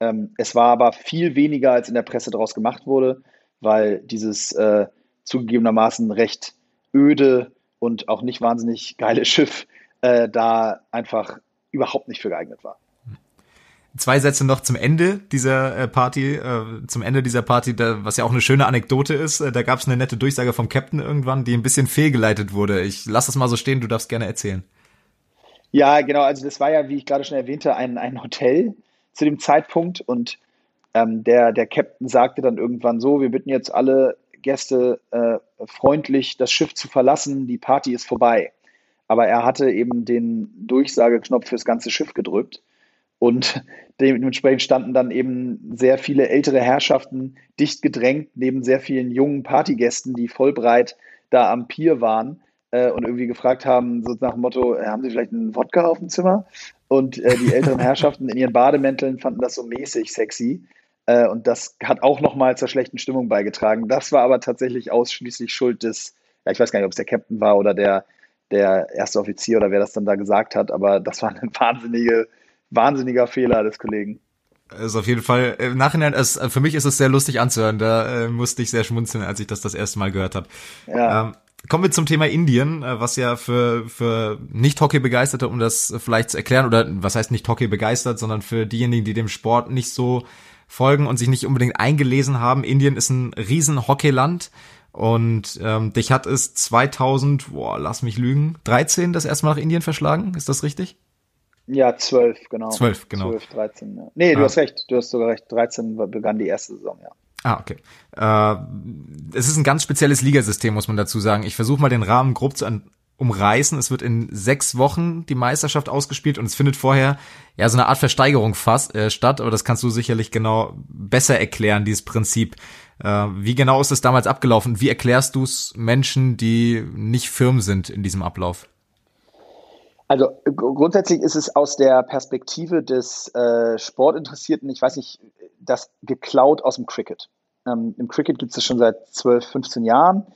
Ähm, es war aber viel weniger, als in der Presse daraus gemacht wurde, weil dieses äh, zugegebenermaßen recht öde und auch nicht wahnsinnig geile Schiff äh, da einfach überhaupt nicht für geeignet war. Zwei Sätze noch zum Ende dieser äh, Party, äh, zum Ende dieser Party, da, was ja auch eine schöne Anekdote ist. Äh, da gab es eine nette Durchsage vom Captain irgendwann, die ein bisschen fehlgeleitet wurde. Ich lasse es mal so stehen, du darfst gerne erzählen. Ja, genau. Also das war ja, wie ich gerade schon erwähnte, ein, ein Hotel zu dem Zeitpunkt und ähm, der, der Captain sagte dann irgendwann so, wir bitten jetzt alle Gäste äh, freundlich das Schiff zu verlassen, die Party ist vorbei. Aber er hatte eben den Durchsageknopf fürs ganze Schiff gedrückt und dementsprechend standen dann eben sehr viele ältere Herrschaften dicht gedrängt neben sehr vielen jungen Partygästen, die vollbreit da am Pier waren äh, und irgendwie gefragt haben, so nach dem Motto, haben Sie vielleicht einen Wodka auf dem Zimmer? Und äh, die älteren Herrschaften in ihren Bademänteln fanden das so mäßig sexy. Äh, und das hat auch nochmal zur schlechten Stimmung beigetragen. Das war aber tatsächlich ausschließlich Schuld des, ja, ich weiß gar nicht, ob es der Captain war oder der, der erste Offizier oder wer das dann da gesagt hat, aber das war ein wahnsinnige, wahnsinniger Fehler des Kollegen. Also auf jeden Fall, im Nachhinein, es, für mich ist es sehr lustig anzuhören. Da äh, musste ich sehr schmunzeln, als ich das das erste Mal gehört habe. Ja. Ähm, Kommen wir zum Thema Indien, äh, was ja für, für Nicht-Hockey-Begeisterte, um das vielleicht zu erklären, oder was heißt nicht Hockey begeistert, sondern für diejenigen, die dem Sport nicht so folgen und sich nicht unbedingt eingelesen haben. Indien ist ein riesen Hockeyland und ähm, dich hat es 2000, boah, lass mich lügen, 13 das erste Mal nach Indien verschlagen, ist das richtig? Ja, 12, genau. 12, genau. 12, 13, ja. Nee, du ah. hast recht, du hast sogar recht, 13 begann die erste Saison, ja. Ah, okay. Äh, es ist ein ganz spezielles Ligasystem, muss man dazu sagen. Ich versuche mal den Rahmen grob zu umreißen. Es wird in sechs Wochen die Meisterschaft ausgespielt und es findet vorher ja so eine Art Versteigerung fast äh, statt, aber das kannst du sicherlich genau besser erklären, dieses Prinzip. Äh, wie genau ist es damals abgelaufen? Wie erklärst du es Menschen, die nicht firm sind in diesem Ablauf? Also grundsätzlich ist es aus der Perspektive des äh, Sportinteressierten, ich weiß nicht, das geklaut aus dem Cricket. Ähm, Im Cricket gibt es das schon seit 12, 15 Jahren.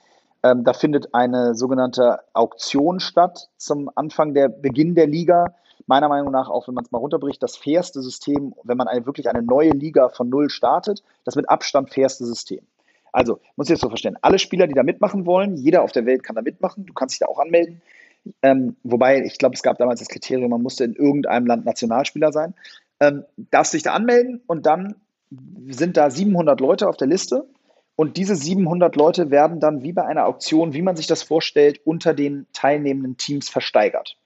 Ähm, da findet eine sogenannte Auktion statt zum Anfang der Beginn der Liga. Meiner Meinung nach, auch wenn man es mal runterbricht, das fairste System, wenn man eine, wirklich eine neue Liga von Null startet, das mit Abstand fairste System. Also, muss ich jetzt so verstehen, alle Spieler, die da mitmachen wollen, jeder auf der Welt kann da mitmachen, du kannst dich da auch anmelden. Ähm, wobei, ich glaube, es gab damals das Kriterium, man musste in irgendeinem Land Nationalspieler sein. Ähm, darfst dich da anmelden und dann sind da 700 Leute auf der Liste und diese 700 Leute werden dann wie bei einer Auktion, wie man sich das vorstellt, unter den teilnehmenden Teams versteigert.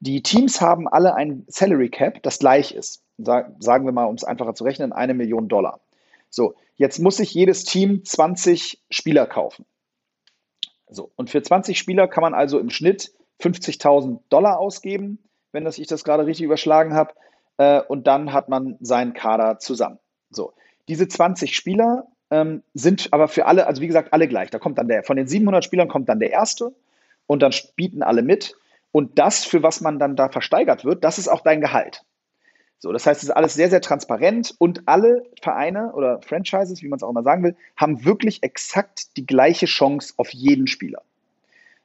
Die Teams haben alle ein Salary Cap, das gleich ist. Sagen wir mal, um es einfacher zu rechnen, eine Million Dollar. So, jetzt muss sich jedes Team 20 Spieler kaufen. So, und für 20 Spieler kann man also im Schnitt 50.000 Dollar ausgeben, wenn das, ich das gerade richtig überschlagen habe. Äh, und dann hat man seinen Kader zusammen. So, diese 20 Spieler ähm, sind aber für alle, also wie gesagt, alle gleich. Da kommt dann der, von den 700 Spielern kommt dann der erste und dann bieten alle mit. Und das, für was man dann da versteigert wird, das ist auch dein Gehalt. So, das heißt, es ist alles sehr, sehr transparent und alle Vereine oder Franchises, wie man es auch immer sagen will, haben wirklich exakt die gleiche Chance auf jeden Spieler.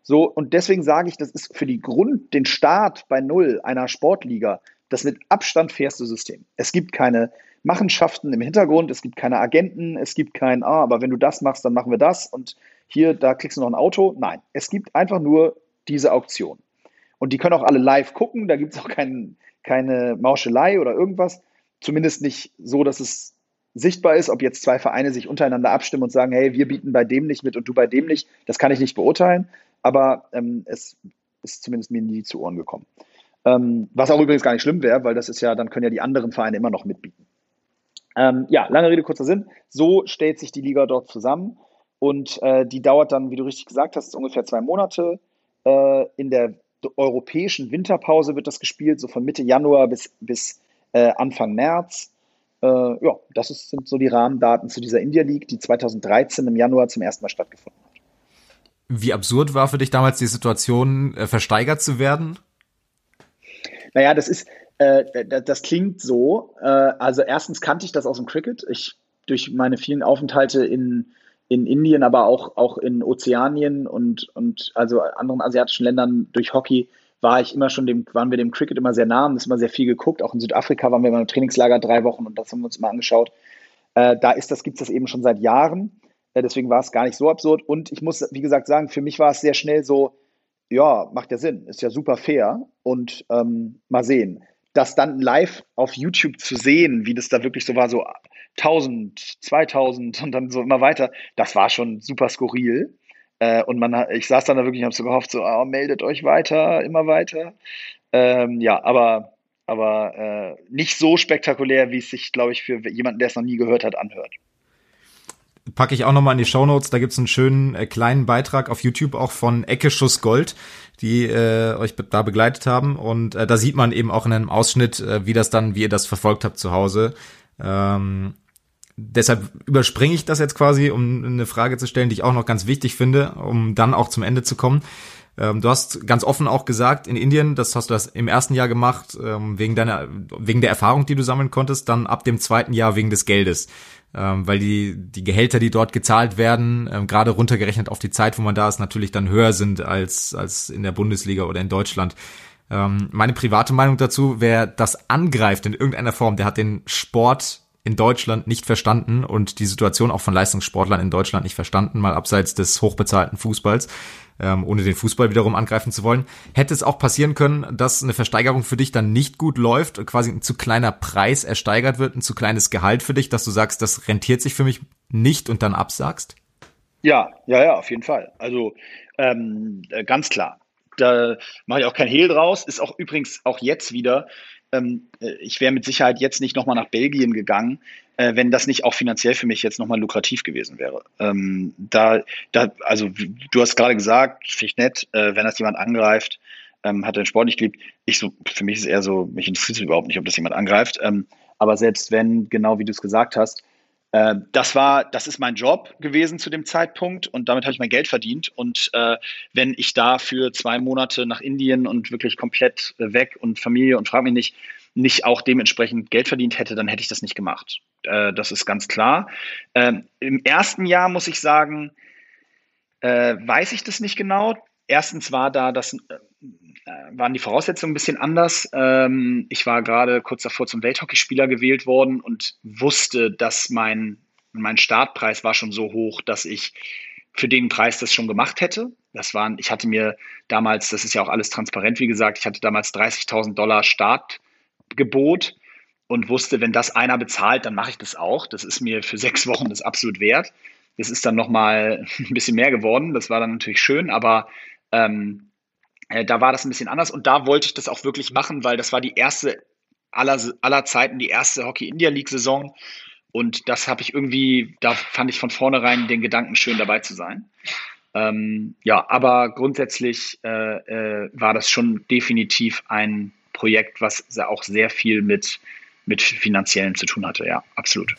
So, und deswegen sage ich, das ist für die Grund, den Start bei Null einer Sportliga das mit Abstand fairste System. Es gibt keine Machenschaften im Hintergrund, es gibt keine Agenten, es gibt kein, ah, aber wenn du das machst, dann machen wir das und hier, da kriegst du noch ein Auto. Nein, es gibt einfach nur diese Auktion. Und die können auch alle live gucken, da gibt es auch kein, keine Mauschelei oder irgendwas. Zumindest nicht so, dass es sichtbar ist, ob jetzt zwei Vereine sich untereinander abstimmen und sagen, hey, wir bieten bei dem nicht mit und du bei dem nicht. Das kann ich nicht beurteilen, aber ähm, es ist zumindest mir nie zu Ohren gekommen. Ähm, was auch übrigens gar nicht schlimm wäre, weil das ist ja, dann können ja die anderen Vereine immer noch mitbieten. Ähm, ja, lange Rede, kurzer Sinn. So stellt sich die Liga dort zusammen und äh, die dauert dann, wie du richtig gesagt hast, ungefähr zwei Monate. Äh, in der europäischen Winterpause wird das gespielt, so von Mitte Januar bis, bis äh, Anfang März. Äh, ja, das ist, sind so die Rahmendaten zu dieser India League, die 2013 im Januar zum ersten Mal stattgefunden hat. Wie absurd war für dich damals die Situation, äh, versteigert zu werden? Naja, das ist, äh, das klingt so. Äh, also erstens kannte ich das aus dem Cricket. Ich durch meine vielen Aufenthalte in, in Indien, aber auch, auch in Ozeanien und, und also anderen asiatischen Ländern durch Hockey war ich immer schon dem, waren wir dem Cricket immer sehr nah und das immer sehr viel geguckt. Auch in Südafrika waren wir immer im Trainingslager drei Wochen und das haben wir uns immer angeschaut. Äh, da ist das, gibt es das eben schon seit Jahren. Äh, deswegen war es gar nicht so absurd. Und ich muss, wie gesagt, sagen, für mich war es sehr schnell so, ja, macht ja Sinn, ist ja super fair und ähm, mal sehen. Das dann live auf YouTube zu sehen, wie das da wirklich so war, so 1000, 2000 und dann so immer weiter, das war schon super skurril. Äh, und man, ich saß dann da wirklich, habe so gehofft, so, oh, meldet euch weiter, immer weiter. Ähm, ja, aber, aber äh, nicht so spektakulär, wie es sich, glaube ich, für jemanden, der es noch nie gehört hat, anhört packe ich auch nochmal in die Show Notes. Da gibt's einen schönen äh, kleinen Beitrag auf YouTube auch von Ecke Schuss Gold, die äh, euch be da begleitet haben. Und äh, da sieht man eben auch in einem Ausschnitt, äh, wie das dann, wie ihr das verfolgt habt zu Hause. Ähm, deshalb überspringe ich das jetzt quasi, um eine Frage zu stellen, die ich auch noch ganz wichtig finde, um dann auch zum Ende zu kommen. Ähm, du hast ganz offen auch gesagt, in Indien, das hast du das im ersten Jahr gemacht, ähm, wegen deiner, wegen der Erfahrung, die du sammeln konntest, dann ab dem zweiten Jahr wegen des Geldes ähm, weil die, die Gehälter, die dort gezahlt werden, ähm, gerade runtergerechnet auf die Zeit, wo man da ist, natürlich dann höher sind als, als in der Bundesliga oder in Deutschland. Ähm, meine private Meinung dazu, wer das angreift in irgendeiner Form, der hat den Sport in Deutschland nicht verstanden und die Situation auch von Leistungssportlern in Deutschland nicht verstanden, mal abseits des hochbezahlten Fußballs ähm, ohne den Fußball wiederum angreifen zu wollen. Hätte es auch passieren können, dass eine Versteigerung für dich dann nicht gut läuft, quasi ein zu kleiner Preis ersteigert wird, ein zu kleines Gehalt für dich, dass du sagst, das rentiert sich für mich nicht und dann absagst? Ja, ja, ja, auf jeden Fall. Also ähm, äh, ganz klar. Da mache ich auch kein Hehl draus. Ist auch übrigens auch jetzt wieder ich wäre mit Sicherheit jetzt nicht nochmal nach Belgien gegangen, äh, wenn das nicht auch finanziell für mich jetzt nochmal lukrativ gewesen wäre. Ähm, da, da, also du hast gerade gesagt, finde ich nett, äh, wenn das jemand angreift, ähm, hat den Sport nicht geliebt. Ich so, für mich ist es eher so, mich interessiert es überhaupt nicht, ob das jemand angreift. Ähm, aber selbst wenn, genau wie du es gesagt hast, äh, das war, das ist mein Job gewesen zu dem Zeitpunkt und damit habe ich mein Geld verdient. Und äh, wenn ich da für zwei Monate nach Indien und wirklich komplett äh, weg und Familie und frage mich nicht, nicht auch dementsprechend Geld verdient hätte, dann hätte ich das nicht gemacht. Äh, das ist ganz klar. Ähm, Im ersten Jahr muss ich sagen, äh, weiß ich das nicht genau. Erstens war da das äh, waren die Voraussetzungen ein bisschen anders. Ähm, ich war gerade kurz davor zum Welthockeyspieler gewählt worden und wusste, dass mein, mein Startpreis war schon so hoch, dass ich für den Preis das schon gemacht hätte. Das waren, ich hatte mir damals, das ist ja auch alles transparent, wie gesagt, ich hatte damals 30.000 Dollar Startgebot und wusste, wenn das einer bezahlt, dann mache ich das auch. Das ist mir für sechs Wochen das absolut wert. Das ist dann nochmal ein bisschen mehr geworden. Das war dann natürlich schön, aber ähm, äh, da war das ein bisschen anders und da wollte ich das auch wirklich machen, weil das war die erste aller, aller Zeiten, die erste Hockey India League Saison Und das habe ich irgendwie, da fand ich von vornherein den Gedanken schön dabei zu sein. Ähm, ja, aber grundsätzlich äh, äh, war das schon definitiv ein Projekt, was auch sehr viel mit, mit finanziellem zu tun hatte. Ja, absolut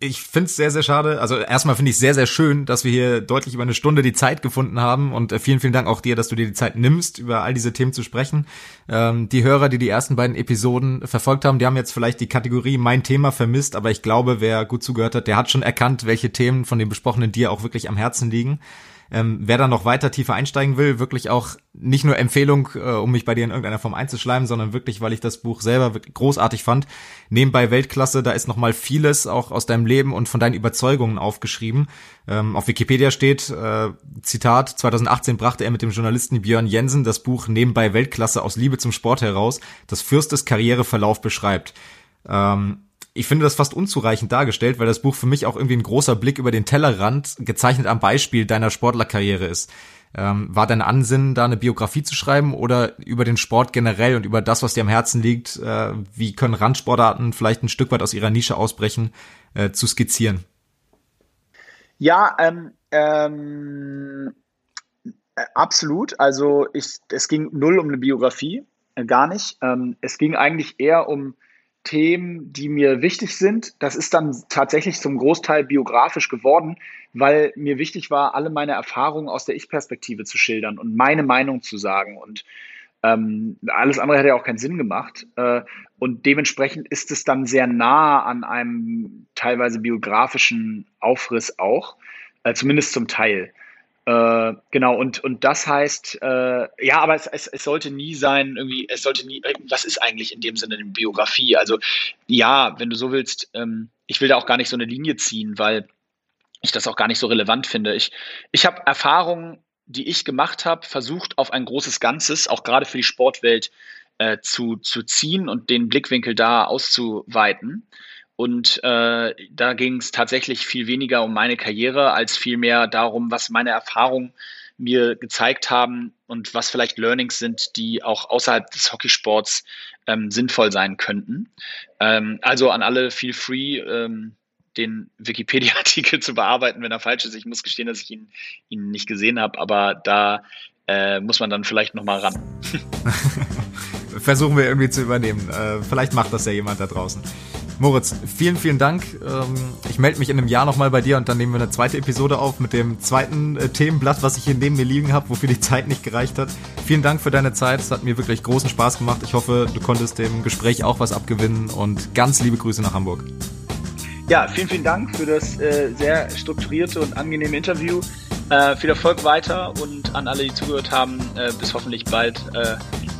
ich finde es sehr, sehr schade. Also erstmal finde ich sehr, sehr schön, dass wir hier deutlich über eine Stunde die Zeit gefunden haben und äh, vielen, vielen Dank auch dir, dass du dir die Zeit nimmst, über all diese Themen zu sprechen. Ähm, die Hörer, die die ersten beiden Episoden verfolgt haben, die haben jetzt vielleicht die Kategorie mein Thema vermisst, aber ich glaube, wer gut zugehört hat, der hat schon erkannt, welche Themen von den besprochenen dir auch wirklich am Herzen liegen. Ähm, wer da noch weiter tiefer einsteigen will, wirklich auch nicht nur Empfehlung, äh, um mich bei dir in irgendeiner Form einzuschleimen, sondern wirklich, weil ich das Buch selber großartig fand. Nebenbei Weltklasse, da ist noch mal vieles auch aus deinem Leben und von deinen Überzeugungen aufgeschrieben. Ähm, auf Wikipedia steht, äh, Zitat, 2018 brachte er mit dem Journalisten Björn Jensen das Buch Nebenbei Weltklasse aus Liebe zum Sport heraus, das Fürstes Karriereverlauf beschreibt. Ähm, ich finde das fast unzureichend dargestellt, weil das Buch für mich auch irgendwie ein großer Blick über den Tellerrand gezeichnet am Beispiel deiner Sportlerkarriere ist. Ähm, war dein Ansinnen, da eine Biografie zu schreiben oder über den Sport generell und über das, was dir am Herzen liegt, äh, wie können Randsportarten vielleicht ein Stück weit aus ihrer Nische ausbrechen, äh, zu skizzieren? Ja, ähm, ähm, äh, absolut. Also ich, es ging null um eine Biografie, äh, gar nicht. Ähm, es ging eigentlich eher um Themen, die mir wichtig sind. Das ist dann tatsächlich zum Großteil biografisch geworden, weil mir wichtig war, alle meine Erfahrungen aus der Ich-Perspektive zu schildern und meine Meinung zu sagen. Und ähm, alles andere hätte ja auch keinen Sinn gemacht. Äh, und dementsprechend ist es dann sehr nah an einem teilweise biografischen Aufriss auch, äh, zumindest zum Teil. Äh, genau, und, und das heißt, äh, ja, aber es, es, es sollte nie sein, irgendwie, es sollte nie, was ist eigentlich in dem Sinne eine Biografie? Also, ja, wenn du so willst, ähm, ich will da auch gar nicht so eine Linie ziehen, weil ich das auch gar nicht so relevant finde. Ich, ich habe Erfahrungen, die ich gemacht habe, versucht auf ein großes Ganzes, auch gerade für die Sportwelt, äh, zu, zu ziehen und den Blickwinkel da auszuweiten. Und äh, da ging es tatsächlich viel weniger um meine Karriere als vielmehr darum, was meine Erfahrungen mir gezeigt haben und was vielleicht Learnings sind, die auch außerhalb des Hockeysports ähm, sinnvoll sein könnten. Ähm, also an alle feel free, ähm, den Wikipedia-Artikel zu bearbeiten, wenn er falsch ist. Ich muss gestehen, dass ich ihn, ihn nicht gesehen habe, aber da äh, muss man dann vielleicht nochmal ran. Versuchen wir irgendwie zu übernehmen. Äh, vielleicht macht das ja jemand da draußen. Moritz, vielen, vielen Dank. Ähm, ich melde mich in einem Jahr nochmal bei dir und dann nehmen wir eine zweite Episode auf mit dem zweiten äh, Themenblatt, was ich hier neben mir liegen habe, wofür die Zeit nicht gereicht hat. Vielen Dank für deine Zeit. Es hat mir wirklich großen Spaß gemacht. Ich hoffe, du konntest dem Gespräch auch was abgewinnen und ganz liebe Grüße nach Hamburg. Ja, vielen, vielen Dank für das äh, sehr strukturierte und angenehme Interview. Äh, viel Erfolg weiter und an alle, die zugehört haben, bis hoffentlich bald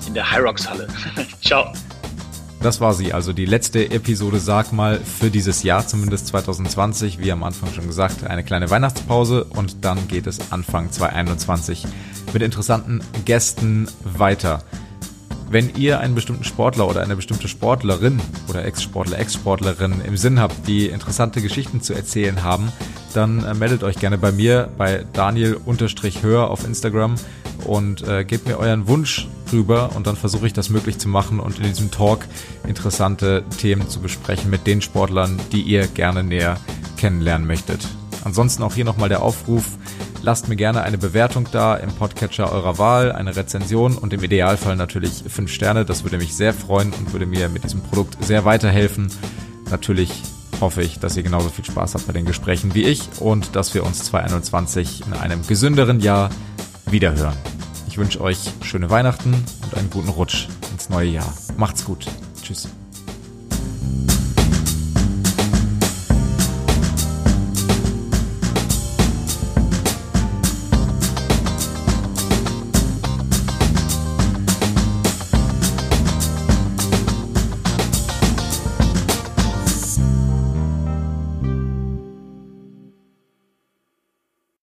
in der Hyrox Halle. Ciao. Das war sie, also die letzte Episode, sag mal, für dieses Jahr, zumindest 2020. Wie am Anfang schon gesagt, eine kleine Weihnachtspause und dann geht es Anfang 2021 mit interessanten Gästen weiter. Wenn ihr einen bestimmten Sportler oder eine bestimmte Sportlerin oder Ex-Sportler, Ex-Sportlerin im Sinn habt, die interessante Geschichten zu erzählen haben, dann äh, meldet euch gerne bei mir bei Daniel-Hör auf Instagram und äh, gebt mir euren Wunsch rüber und dann versuche ich das möglich zu machen und in diesem Talk interessante Themen zu besprechen mit den Sportlern, die ihr gerne näher kennenlernen möchtet. Ansonsten auch hier nochmal der Aufruf, lasst mir gerne eine Bewertung da im Podcatcher eurer Wahl, eine Rezension und im Idealfall natürlich fünf Sterne. Das würde mich sehr freuen und würde mir mit diesem Produkt sehr weiterhelfen. Natürlich hoffe ich, dass ihr genauso viel Spaß habt bei den Gesprächen wie ich und dass wir uns 2021 in einem gesünderen Jahr wiederhören. Ich wünsche euch schöne Weihnachten und einen guten Rutsch ins neue Jahr. Macht's gut. Tschüss.